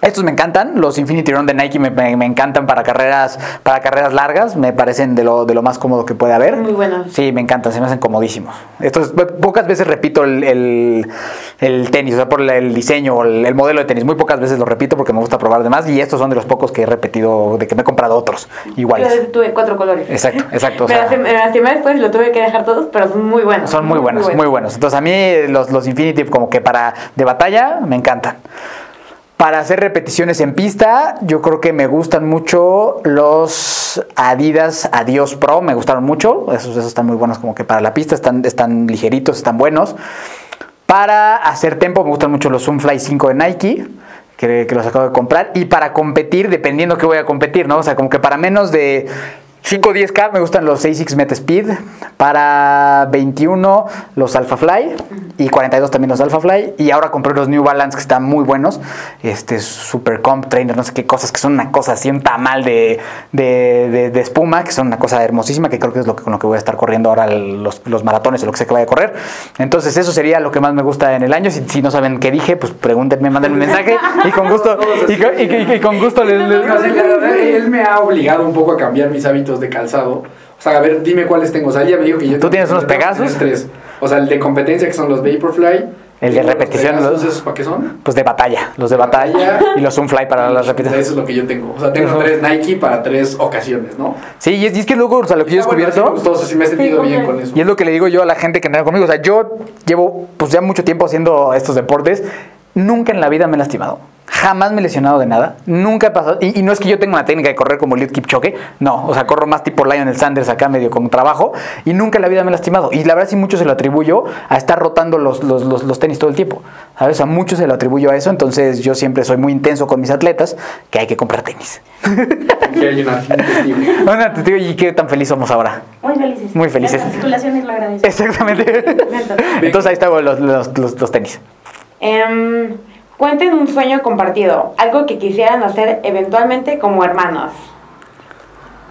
Estos me encantan, los Infinity Run de Nike me, me- me encantan para carreras, para carreras largas, me parecen de lo, de lo más cómodo que puede haber. Muy buenos. Sí, me encantan, se me hacen comodísimos. Estos, pocas veces repito el, el- el tenis, o sea, por el diseño o el, el modelo de tenis, muy pocas veces lo repito porque me gusta probar de más y estos son de los pocos que he repetido, de que me he comprado otros iguales. Yo tuve cuatro colores. Exacto, exacto. o Me sea- lastimé- me lastimé después lo tuve que dejar todos, pero son muy buenos. son muy buenos, muy buenos. Entonces a mí los, los Infinity como que para de batalla me encantan. Para hacer repeticiones en pista, yo creo que me gustan mucho los Adidas Adios Pro, me gustaron mucho. Esos, esos están muy buenos como que para la pista, están, están ligeritos, están buenos. Para hacer tempo me gustan mucho los Zoomfly 5 de Nike, que, que los acabo de comprar. Y para competir, dependiendo que voy a competir, ¿no? O sea, como que para menos de 5 o 10K me gustan los ASICS Met Speed. Para 21 los Alpha Fly. Y 42 también los Alpha Fly. Y ahora compré los New Balance que están muy buenos. Este Super Comp Trainer, no sé qué cosas, que son una cosa así, un tamal de, de, de- de espuma, que son una cosa hermosísima, que creo que es lo que, con lo que voy a estar corriendo ahora los, los maratones o lo que sea que vaya a correr. Entonces, eso sería lo que más me gusta en el año. Si, si no saben qué dije, pues pregúntenme, manden un mensaje y con gusto, y con, y- y- y con gusto les, les- él me ha obligado un poco a cambiar mis hábitos de calzado. O sea, a ver, dime cuáles tengo. O sea, ella me dijo que yo... ¿Tú tienes unos tengo Pegasus? Tres. O sea, el de competencia, que son los Vaporfly. El de Tengo los repetición, Pegasus, los- ¿Esos para qué son? Pues de batalla, los de batalla Batalla. y los Sunfly para las Eso repeticiones. es lo que yo tengo. O sea, tengo Eso. tres Nike para tres ocasiones, ¿no? Sí, y es, y es que luego, o sea, lo que yo he bueno, descubierto... así me gustó, o sea, sí me he sentido Sí, bien con eso. Y es lo que le digo yo a la gente que entrena conmigo. O sea, yo llevo pues ya mucho tiempo haciendo estos deportes. Nunca en la vida me he lastimado. Jamás me he lesionado de nada. Nunca he pasado. Y, y no es que yo tenga una técnica de correr como Eliud Kipchoge. No. O sea, corro más tipo Lionel Sanders acá medio con trabajo. Y nunca en la vida me he lastimado. Y la verdad sí mucho se lo atribuyo a estar rotando los, los, los, los tenis todo el tiempo. ¿Sabes? O sea, mucho se lo atribuyo a eso. Entonces yo siempre soy muy intenso con mis atletas que hay que comprar tenis. Que hay una- un testigo. Bueno, te digo, ¿y qué tan feliz somos ahora? Muy felices. Muy felices. Las articulaciones lo agradecen. Exactamente. Entonces ahí están los, los, los, los tenis. Em, cuenten un sueño compartido, algo que quisieran hacer eventualmente como hermanos.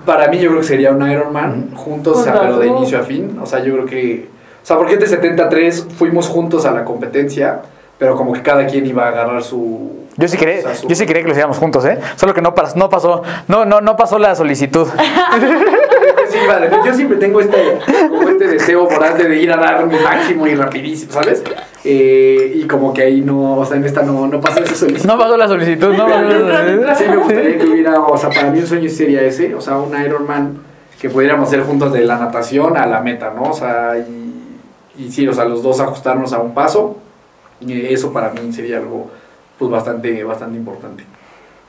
Para mí yo creo que sería un Ironman juntos, o sea, Juntos, pero de inicio a fin. O sea, yo creo que... O sea, porque este 73 fuimos juntos a la competencia, pero como que cada quien iba a agarrar su... Yo sí quería, o sea, su- yo sí quería que lo hiciéramos juntos, ¿eh? Solo que no, no pasó, no, no, no pasó la solicitud. Sí, vale, yo siempre tengo este, como este deseo voraz de ir a dar mi máximo y rapidísimo, ¿sabes? Eh, y como que ahí no, o sea, en esta no, no pasó esa solicitud. No pasó la solicitud, no pasó la solicitud. Sí, me gustaría que hubiera, o sea, para mí un sueño sería ese, o sea, un Ironman que pudiéramos hacer juntos de la natación a la meta, ¿no? O sea, y, y sí, o sea, los dos ajustarnos a un paso, y eso para mí sería algo, pues, bastante, bastante importante.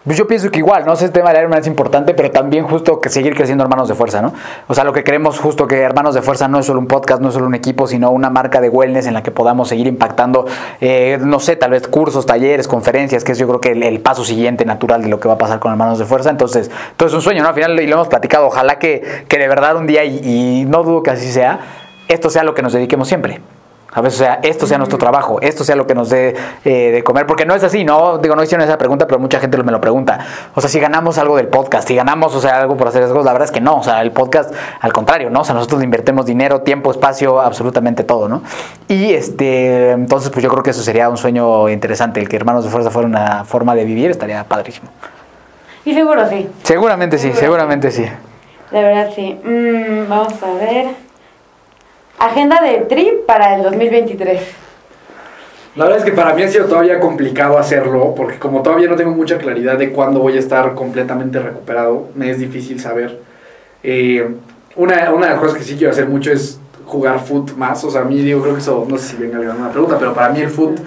Pues yo pienso que igual, ¿no? Ese tema del Ironman es importante, pero también justo que seguir creciendo Hermanos de Fuerza, ¿no? O sea, lo que queremos justo que Hermanos de Fuerza no es solo un podcast, no es solo un equipo, sino una marca de wellness en la que podamos seguir impactando, eh, no sé, tal vez cursos, talleres, conferencias, que es yo creo que el, el paso siguiente natural de lo que va a pasar con Hermanos de Fuerza. Entonces, todo es un sueño, ¿no? Al final, y lo hemos platicado, ojalá que, que de verdad un día, y, y no dudo que así sea, esto sea lo que nos dediquemos siempre. A veces, o sea, esto sea nuestro trabajo, esto sea lo que nos dé eh, de comer, porque no es así, ¿no? Digo, no hicieron esa pregunta, pero mucha gente me lo pregunta. O sea, si ganamos algo del podcast, si ganamos, o sea, algo por hacer esas cosas, la verdad es que no, o sea, el podcast, al contrario, ¿no? O sea, nosotros le invertimos dinero, tiempo, espacio, absolutamente todo, ¿no? Y este, entonces, pues yo creo que eso sería un sueño interesante, el que Hermanos de Fuerza fuera una forma de vivir, estaría padrísimo. Y seguro sí, Seguramente sí, seguramente sí. de verdad sí. Mm, vamos a ver. Agenda de trip para el 2023. La verdad es que para mí ha sido todavía complicado hacerlo, porque como todavía no tengo mucha claridad de cuándo voy a estar completamente recuperado, me es difícil saber. Eh, una, una de las cosas que sí quiero hacer mucho es jugar foot más, o sea, a mí digo, creo que eso, no sé si venga alguna pregunta, pero para mí el foot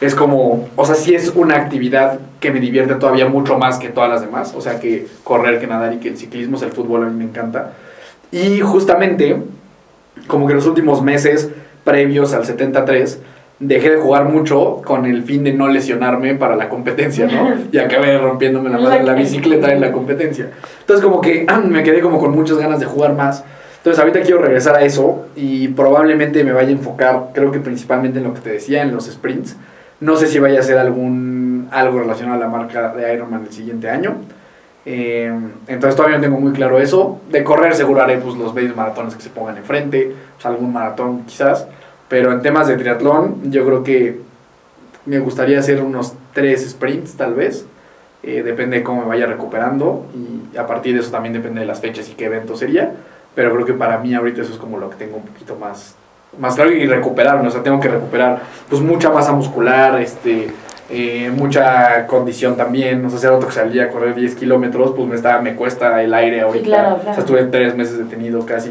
es como, o sea, sí es una actividad que me divierte todavía mucho más que todas las demás, o sea, que correr, que nadar y que el ciclismo, o sea, el fútbol a mí me encanta. Y justamente, como que los últimos meses previos al 73, dejé de jugar mucho con el fin de no lesionarme para la competencia, ¿no? Y acabé rompiéndome la madre la bicicleta en la competencia. Entonces como que me quedé como con muchas ganas de jugar más. Entonces ahorita quiero regresar a eso y probablemente me vaya a enfocar, creo que principalmente en lo que te decía, en los sprints. No sé si vaya a hacer algún algo relacionado a la marca de Ironman el siguiente año. Eh, entonces todavía no tengo muy claro eso. De correr seguro haré pues, los medios maratones que se pongan enfrente, pues, algún maratón quizás. Pero en temas de triatlón, yo creo que me gustaría hacer unos tres sprints tal vez. Eh, depende de cómo me vaya recuperando y a partir de eso también depende de las fechas y qué evento sería. Pero creo que para mí ahorita eso es como lo que tengo un poquito más, más claro y recuperarme. O sea, tengo que recuperar pues mucha masa muscular, este, eh, mucha condición también. O sea, hacer otro que salía a correr 10 kilómetros, pues me, está, me cuesta el aire ahorita. claro, O claro. sea, estuve tres meses detenido casi.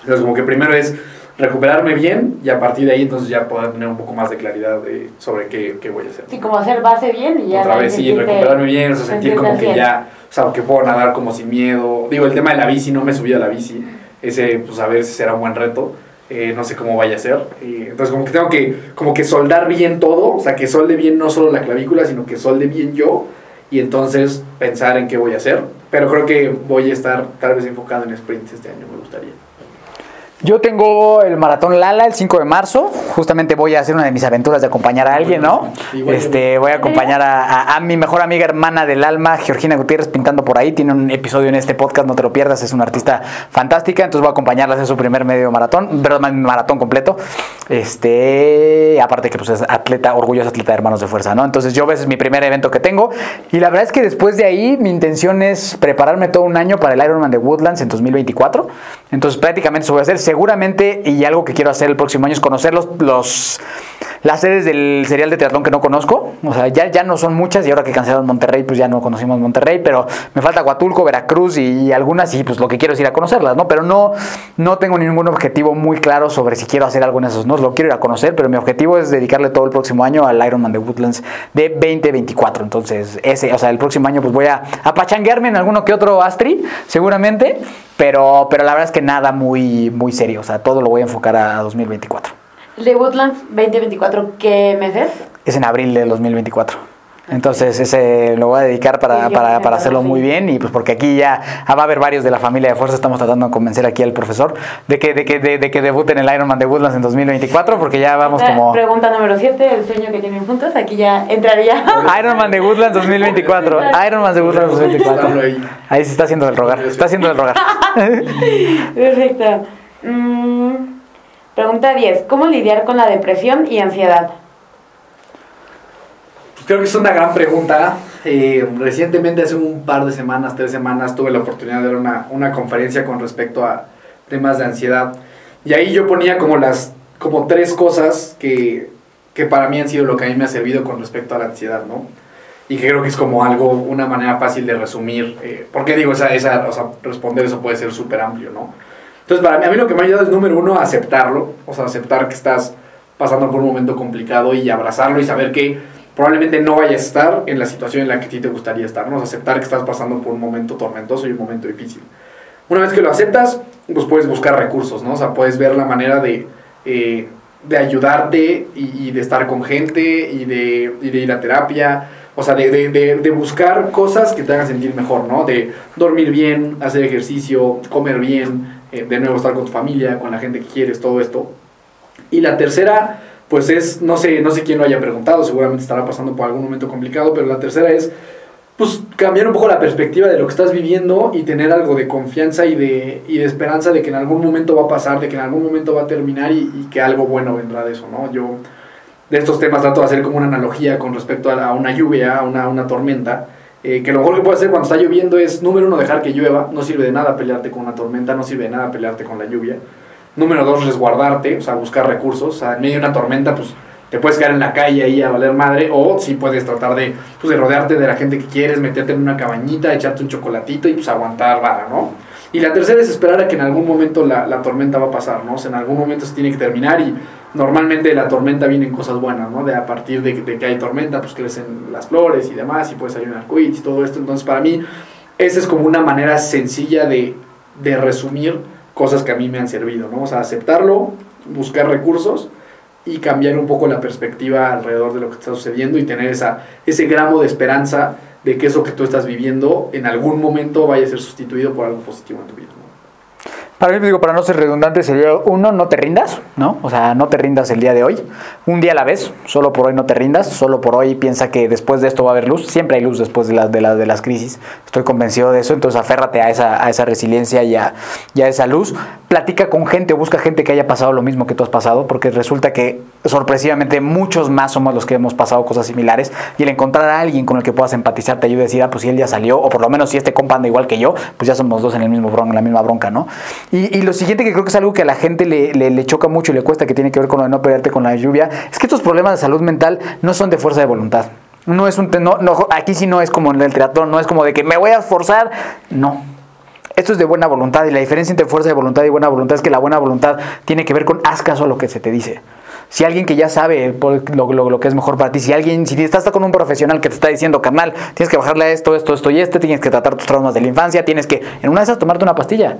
Entonces, como que primero es recuperarme bien y a partir de ahí entonces ya poder tener un poco más de claridad de, sobre qué, qué voy a hacer. Sí, como hacer base bien y ya. Otra vez, sí, recuperarme bien, o sea, sentir como que ya, o sea, que puedo nadar como sin miedo. Digo, el tema de la bici, no me subí a la bici. Ese, pues a ver si será un buen reto. Eh, no sé cómo vaya a ser. Eh, entonces como que tengo que, como que soldar bien todo, o sea, que solde bien no solo la clavícula, sino que solde bien yo y entonces pensar en qué voy a hacer. Pero creo que voy a estar tal vez enfocado en sprints este año, me gustaría. Yo tengo el maratón Lala el 5 de marzo. Justamente voy a hacer una de mis aventuras de acompañar a alguien, ¿no? Este, voy a acompañar a, a- a mi mejor amiga hermana del alma, Georgina Gutiérrez, pintando por ahí. Tiene un episodio en este podcast, no te lo pierdas. Es una artista fantástica. Entonces voy a acompañarla a hacer su primer medio maratón, perdón, maratón completo. Este, aparte que pues es atleta, orgullosa atleta de hermanos de fuerza, ¿no? Entonces yo ese es mi primer evento que tengo. Y la verdad es que después de ahí mi intención es prepararme todo un año para el Ironman de Woodlands en 2024. Entonces prácticamente eso voy a hacer. Seguramente, y algo que quiero hacer el próximo año es conocer los, los- las sedes del serial de triatlón que no conozco. O sea, ya, ya no son muchas y ahora que cancelaron Monterrey, pues ya no conocimos Monterrey, pero me falta Huatulco, Veracruz y, algunas y pues lo que quiero es ir a conocerlas, ¿no? Pero no, no tengo ningún objetivo muy claro sobre si quiero hacer algo en esos, ¿no? Lo quiero ir a conocer, pero mi objetivo es dedicarle todo el próximo año al Ironman de Woodlands de 2024. Entonces, ese, o sea, el próximo año pues voy a, a pachanguearme en alguno que otro Astri, seguramente, pero, pero la verdad es que nada muy, muy serio, o sea, todo lo voy a enfocar a 2024. El de Woodlands 2024, ¿qué mes es? Es en abril del 2024. Entonces ese lo voy a dedicar para, Sí, para, para hacerlo sí. muy bien y pues porque aquí ya ah, va a haber varios de la familia de fuerza, estamos tratando de convencer aquí al profesor de que, de que, de, de que debuten el Ironman de Woodlands en 2024 porque ya vamos como... Pregunta número 7, el sueño que tienen juntos. Aquí ya entraría. Ironman de Woodlands 2024. Ironman de Woodlands 2024. Ahí. Ahí se está haciendo el rogar. Está haciendo el rogar. Perfecto. Mm, pregunta 10. ¿Cómo lidiar con la depresión y ansiedad? Pues creo que es una gran pregunta. Eh, recientemente, hace un par de semanas, tres semanas, tuve la oportunidad de dar una, una conferencia con respecto a temas de ansiedad. Y ahí yo ponía como las como tres cosas que, que para mí han sido lo que a mí me ha servido con respecto a la ansiedad, ¿no? Y que creo que es como algo, una manera fácil de resumir. Eh, porque digo, esa, esa, o sea, responder eso puede ser súper amplio, ¿no? Entonces, para mí, lo que me ha ayudado es, número uno, aceptarlo. O sea, aceptar que estás pasando por un momento complicado y abrazarlo y saber que probablemente no vayas a estar en la situación en la que a ti te gustaría estar, ¿no? O sea, aceptar que estás pasando por un momento tormentoso y un momento difícil. Una vez que lo aceptas, pues puedes buscar recursos, ¿no? O sea, puedes ver la manera de, eh, de ayudarte y, de estar con gente y de, ir a terapia. O sea, de, de buscar cosas que te hagan sentir mejor, ¿no? De dormir bien, hacer ejercicio, comer bien, eh, de nuevo estar con tu familia, con la gente que quieres, todo esto. Y la tercera, pues es, no sé, no sé quién lo haya preguntado, seguramente estará pasando por algún momento complicado, pero la tercera es, pues cambiar un poco la perspectiva de lo que estás viviendo y tener algo de confianza y de, y de esperanza de que en algún momento va a pasar, de que en algún momento va a terminar y, que algo bueno vendrá de eso, ¿no? Yo de estos temas trato de hacer como una analogía con respecto a, a una lluvia, a una, una tormenta, eh, que lo mejor que puedes hacer cuando está lloviendo es, número uno, dejar que llueva, no sirve de nada pelearte con una tormenta, no sirve de nada pelearte con la lluvia. Número dos, resguardarte, o sea, buscar recursos. O sea, en medio de una tormenta, pues te puedes quedar en la calle ahí a valer madre, o sí puedes tratar de, pues, de rodearte de la gente que quieres, meterte en una cabañita, echarte un chocolatito y pues aguantar vara, ¿no? Y la tercera es esperar a que en algún momento la, la tormenta va a pasar, ¿no? O sea, en algún momento se tiene que terminar y normalmente la tormenta vienen cosas buenas, ¿no? De a partir de, de que hay tormenta, pues crecen las flores y demás, y puede salir un arcoíris y todo esto. Entonces, para mí, esa es como una manera sencilla de, de resumir cosas que a mí me han servido, ¿no? O sea, aceptarlo, buscar recursos y cambiar un poco la perspectiva alrededor de lo que está sucediendo y tener esa, ese gramo de esperanza de que eso que tú estás viviendo en algún momento vaya a ser sustituido por algo positivo en tu vida. Para mí, digo, para no ser redundante, sería uno, no te rindas, ¿no? O sea, no te rindas el día de hoy. Un día a la vez, solo por hoy no te rindas, solo por hoy piensa que después de esto va a haber luz. Siempre hay luz después de, las de, las de las crisis. Estoy convencido de eso, entonces aférrate a esa, a esa resiliencia y a, y a esa luz. Platica con gente o busca gente que haya pasado lo mismo que tú has pasado, porque resulta que sorpresivamente muchos más somos los que hemos pasado cosas similares y el encontrar a alguien con el que puedas empatizar te ayuda a decir, ah, pues si él ya salió, o por lo menos si este compa anda igual que yo, pues ya somos dos en el mismo bron, en la misma bronca, ¿no? Y, lo siguiente que creo que es algo que a la gente le, choca mucho y le cuesta, que tiene que ver con lo de no pelearte con la lluvia, es que estos problemas de salud mental no son de fuerza de voluntad. No es un no, no, aquí sí no es como en el triatlón, no es como de que me voy a esforzar, no. Esto es de buena voluntad y la diferencia entre fuerza de voluntad y buena voluntad es que la buena voluntad tiene que ver con haz caso a lo que se te dice. Si alguien que ya sabe lo, lo, que es mejor para ti, si alguien, si estás con un profesional que te está diciendo, carnal, tienes que bajarle a esto, esto, esto y este, tienes que tratar tus traumas de la infancia, tienes que, en una de esas, tomarte una pastilla.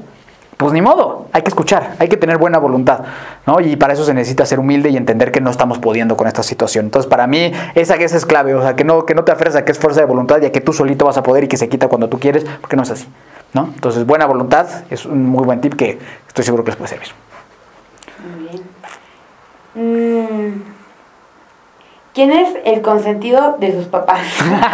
Pues ni modo, hay que escuchar, hay que tener buena voluntad, ¿no? Y para eso se necesita ser humilde y entender que no estamos pudiendo con esta situación. Entonces, para mí, esa, esa es clave, o sea, que no, que no te aferres a que es fuerza de voluntad y a que tú solito vas a poder y que se quita cuando tú quieres, porque no es así, ¿no? Entonces, buena voluntad es un muy buen tip que estoy seguro que les puede servir. Muy bien. Mm, ¿Quién es el consentido de sus papás?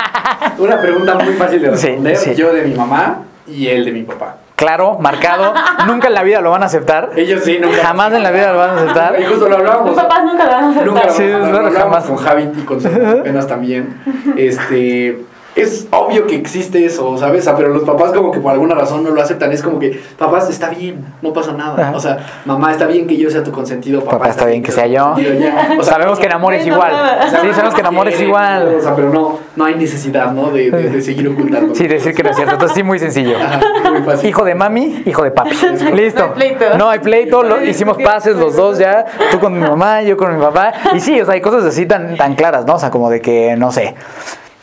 Una pregunta muy fácil de Sí, responder. sí. Yo de mi mamá y él de mi papá. Claro, marcado, nunca en la vida lo van a aceptar. Ellos sí, nunca. Jamás en la vida lo van a aceptar. Y justo lo hablábamos. Tus papás nunca lo van a aceptar. Nunca lo, Sí, lo- hablábamos jamás. con Javi y con sus apenas también. Este. Es obvio que existe eso, ¿sabes? Ah, Pero los papás como que por alguna razón no lo aceptan. Es como que, papás, está bien, no pasa nada. Ajá. O sea, mamá, está bien que yo sea tu consentido. Papá, Papá, está bien que sea yo. O sea, Sabemos que en amor es igual. Sí, sabemos que en amor es igual. O sea, pero no, no hay necesidad, ¿no? De, de- de seguir ocultando. Sí, decir que no es cierto. Entonces sí, muy sencillo. Ajá, muy fácil. Hijo de mami, hijo de papi. Listo. No hay pleito. No hay pleito, lo- hicimos pases los dos ya. Tú con mi mamá, yo con mi papá. Y sí, o sea, hay cosas así tan, tan claras, ¿no? O sea, como de que, no sé.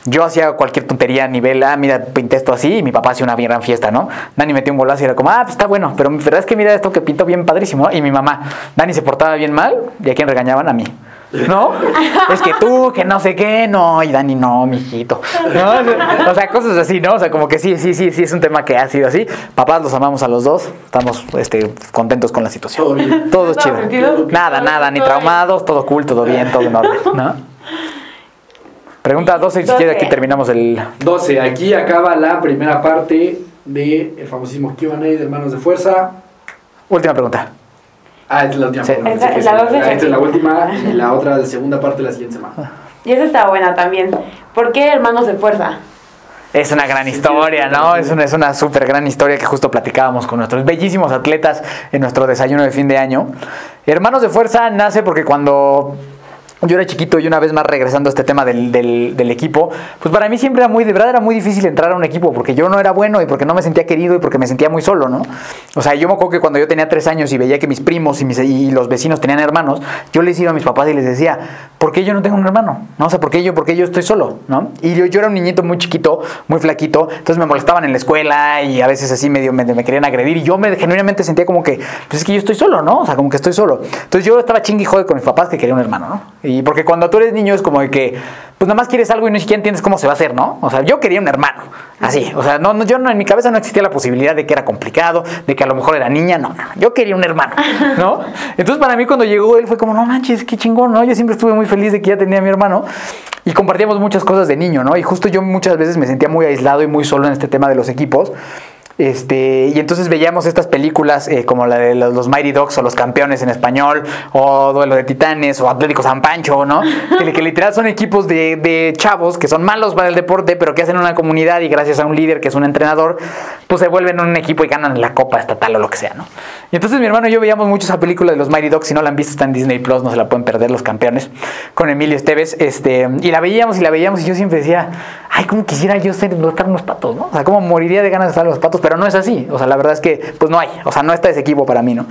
Yo hacía cualquier tontería a nivel, ah, mira, pinté esto así y mi papá hacía una bien gran fiesta, ¿no? Dani metió un golazo y era como, ah, pues está bueno, pero la verdad es que mira esto que pintó bien padrísimo. ¿no? Y mi mamá, Dani se portaba bien mal y a quién regañaban a mí. ¿No? Es que tú, que no sé qué, no, y Dani, no, mijito. ¿No? O sea, cosas así, ¿no? O sea, como que sí, sí, sí, sí, es un tema que ha sido así. Papás, los amamos a los dos, estamos este, contentos con la situación. Todo bien. Todo es chido. Nada, nada, ni traumados, todo cool, todo bien, todo orden, ¿no? Pregunta 12 y si quiere aquí terminamos el... 12. Aquí acaba la primera parte del el famosísimo QA de Hermanos de Fuerza. Última pregunta. Ah, esta es la última. Sí. sí, que la sí. Esta es la última y la otra, la segunda parte, la siguiente semana. Y esa está buena también. ¿Por qué hermanos de fuerza? Es una gran historia, ¿no? Es una, es una súper gran historia que justo platicábamos con nuestros bellísimos atletas en nuestro desayuno de fin de año. Hermanos de Fuerza nace porque cuando yo era chiquito y una vez más regresando a este tema del, del- equipo, pues para mí siempre era muy, de verdad era muy difícil entrar a un equipo porque yo no era bueno y porque no me sentía querido y porque me sentía muy solo, ¿no? O sea, yo me acuerdo que cuando yo tenía tres años y veía que mis primos y, los vecinos tenían hermanos, yo les iba a mis papás y les decía, ¿por qué yo no tengo un hermano? ¿No? O sea, ¿por qué yo, por qué yo estoy solo? ¿No? Y yo, yo era un niñito muy chiquito, muy flaquito, entonces me molestaban en la escuela y a veces así medio me, querían agredir y yo me, genuinamente sentía como que, pues es que yo estoy solo, ¿no? O sea, como que estoy solo. Entonces yo estaba chingui y jode con mis papás que quería un hermano, ¿no? Y porque cuando tú eres niño es como de que, pues nada más quieres algo y ni siquiera entiendes cómo se va a hacer, ¿no? O sea, yo quería un hermano, así. O sea, no, no, yo no, en mi cabeza no existía la posibilidad de que era complicado, de que a lo mejor era niña, no, no, yo quería un hermano, ¿no? Entonces para mí cuando llegó él fue como, no manches, qué chingón, ¿no? Yo siempre estuve muy feliz de que ya tenía a mi hermano y compartíamos muchas cosas de niño, ¿no? Y justo yo muchas veces me sentía muy aislado y muy solo en este tema de los equipos. Este, y entonces veíamos estas películas eh, como la de los, Mighty Dogs o Los Campeones en español, o Duelo de Titanes, o Atlético San Pancho, ¿no? Que, que literal son equipos de, de chavos que son malos para el deporte, pero que hacen una comunidad y gracias a un líder que es un entrenador, pues se vuelven un equipo y ganan la copa estatal o lo que sea, ¿no? Y entonces mi hermano y yo veíamos mucho esa película de los Mighty Dogs, si no la han visto está en Disney Plus, no se la pueden perder los campeones, con Emilio Esteves, este, y la veíamos y la veíamos y yo siempre decía, ay, cómo quisiera yo ser, estar en los patos, ¿no? O sea, cómo moriría de ganas de estar los patos, pero no es así, o sea, la verdad es que, pues no hay, o sea, no está ese equipo para mí, ¿no?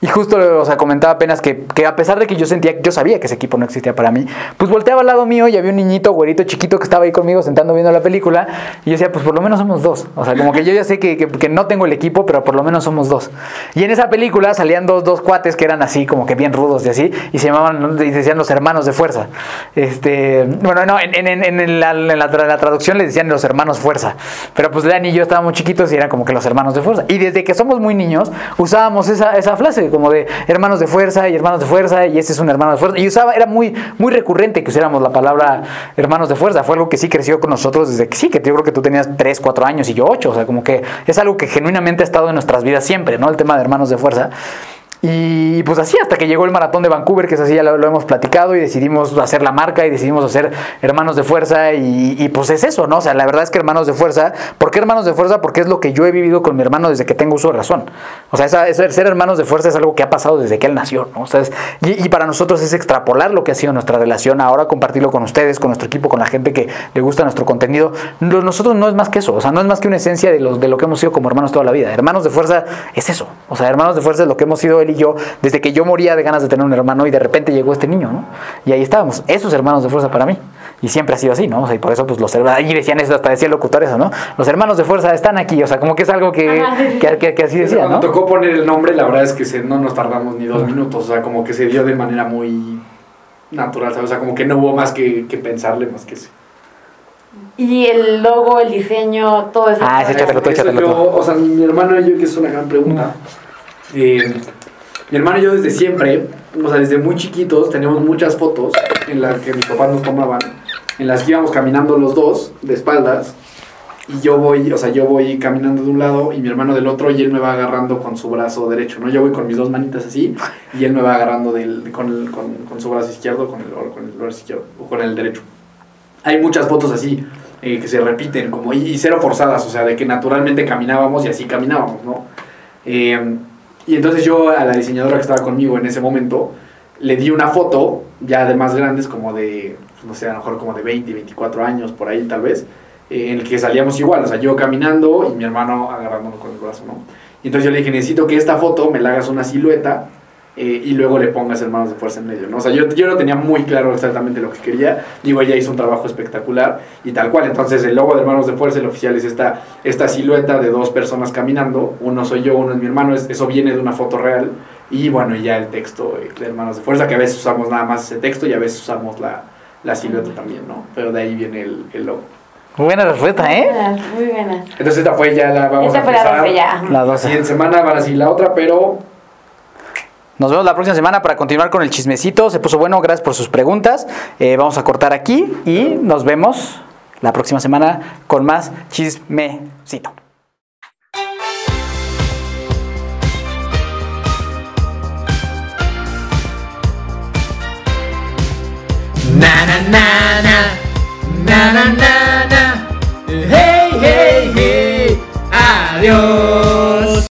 Y justo, o sea, comentaba apenas que, que a pesar de que yo sentía, yo sabía que ese equipo no existía para mí, pues volteaba al lado mío y había un niñito, güerito, chiquito que estaba ahí conmigo sentando viendo la película y yo decía, pues por lo menos somos dos. O sea, como que yo ya sé que, que- que no tengo el equipo, pero por lo menos somos dos. Y en esa película salían dos, dos cuates que eran así, como que bien rudos y así, y se llamaban, y decían los hermanos de fuerza. Este, bueno, no, en, en, en- la, en la la traducción les decían los hermanos fuerza, pero pues Dani y yo estábamos chiquitos y eran como que los hermanos de fuerza. Y desde que somos muy niños usábamos esa, esa frase como de hermanos de fuerza y hermanos de fuerza y este es un hermano de fuerza. Y usaba, era muy, muy recurrente que usáramos la palabra hermanos de fuerza. Fue algo que sí creció con nosotros desde que sí, que yo creo que tú tenías 3, 4 años y yo 8. O sea, como que es algo que genuinamente ha estado en nuestras vidas siempre, ¿no? El tema de hermanos de fuerza. Y pues así, hasta que llegó el maratón de Vancouver, que es así, ya lo, lo hemos platicado, y decidimos hacer la marca y decidimos hacer Hermanos de Fuerza, y, y, pues es eso, ¿no? O sea, la verdad es que Hermanos de Fuerza, ¿por qué Hermanos de Fuerza? Porque es lo que yo he vivido con mi hermano desde que tengo uso de razón. O sea, esa- esa- ser Hermanos de Fuerza es algo que ha pasado desde que él nació, ¿no? O sea, es- y, y para nosotros es extrapolar lo que ha sido nuestra relación, ahora compartirlo con ustedes, con nuestro equipo, con la gente que le gusta nuestro contenido. No- Nosotros no es más que eso, o sea, no es más que una esencia de, los, de lo que hemos sido como hermanos toda la vida. Hermanos de Fuerza es eso, o sea, Hermanos de Fuerza es lo que hemos sido él y yo desde que yo moría de ganas de tener un hermano y de repente llegó este niño, ¿no? Y ahí estábamos, esos hermanos de fuerza para mí. Y siempre ha sido así, ¿no? O sea, y por eso, pues los hermanos, y decían eso, hasta decía el locutor eso, ¿no? Los hermanos de fuerza están aquí, o sea, como que es algo que, que, que- que así decía, Cuando ¿no? tocó poner el nombre, la verdad es que se- no nos tardamos ni dos minutos, o sea, como que se dio de manera muy natural, ¿sabes? O sea, como que no hubo más que, que pensarle más que eso. Y el logo, el diseño, todo eso. Ah, ese yo, tú. o sea, mi hermano y yo, que es una gran pregunta. Eh, mi hermano y yo desde siempre, o sea, desde muy chiquitos, tenemos muchas fotos en las que mis papás nos tomaban, en las que íbamos caminando los dos, de espaldas, y yo voy, o sea, yo voy caminando de un lado y mi hermano del otro, y él me va agarrando con su brazo derecho, ¿no? Yo voy con mis dos manitas así, y él me va agarrando del, con, el- con, con su brazo izquierdo, con el, o con el brazo izquierdo, o con el derecho. Hay muchas fotos así eh, que se repiten, como, y, y cero forzadas, o sea, de que naturalmente caminábamos y así caminábamos, ¿no? Eh, y entonces yo a la diseñadora que estaba conmigo en ese momento le di una foto ya de más grandes, como de, no sé, a lo mejor como de 20, 24 años, por ahí tal vez, eh, en el que salíamos igual, o sea, yo caminando y mi hermano agarrándome con el brazo, ¿no? Y entonces yo le dije, necesito que esta foto me la hagas una silueta eh, y luego le pongas hermanos de fuerza en medio, ¿no? O sea, yo, yo no tenía muy claro exactamente lo que quería. Digo, ella hizo un trabajo espectacular y tal cual. Entonces, el logo de hermanos de fuerza, el oficial es esta, esta silueta de dos personas caminando. Uno soy yo, uno es mi hermano. Es- eso viene de una foto real. Y bueno, y ya el texto eh, de hermanos de fuerza, que a veces usamos nada más ese texto y a veces usamos la, la silueta también, ¿no? Pero de ahí viene el, el logo. Buena respuesta, ¿eh? Buenas, Muy buenas. Entonces, esta fue ya la vamos Esta a fue la ya. La La 12. siguiente semana van a seguir la otra, pero Nos vemos la próxima semana para continuar con el chismecito. Se puso bueno, gracias por sus preguntas. Eh, vamos a cortar aquí y nos vemos la próxima semana con más chismecito. Na na na na na na na na Hey hey hey Adiós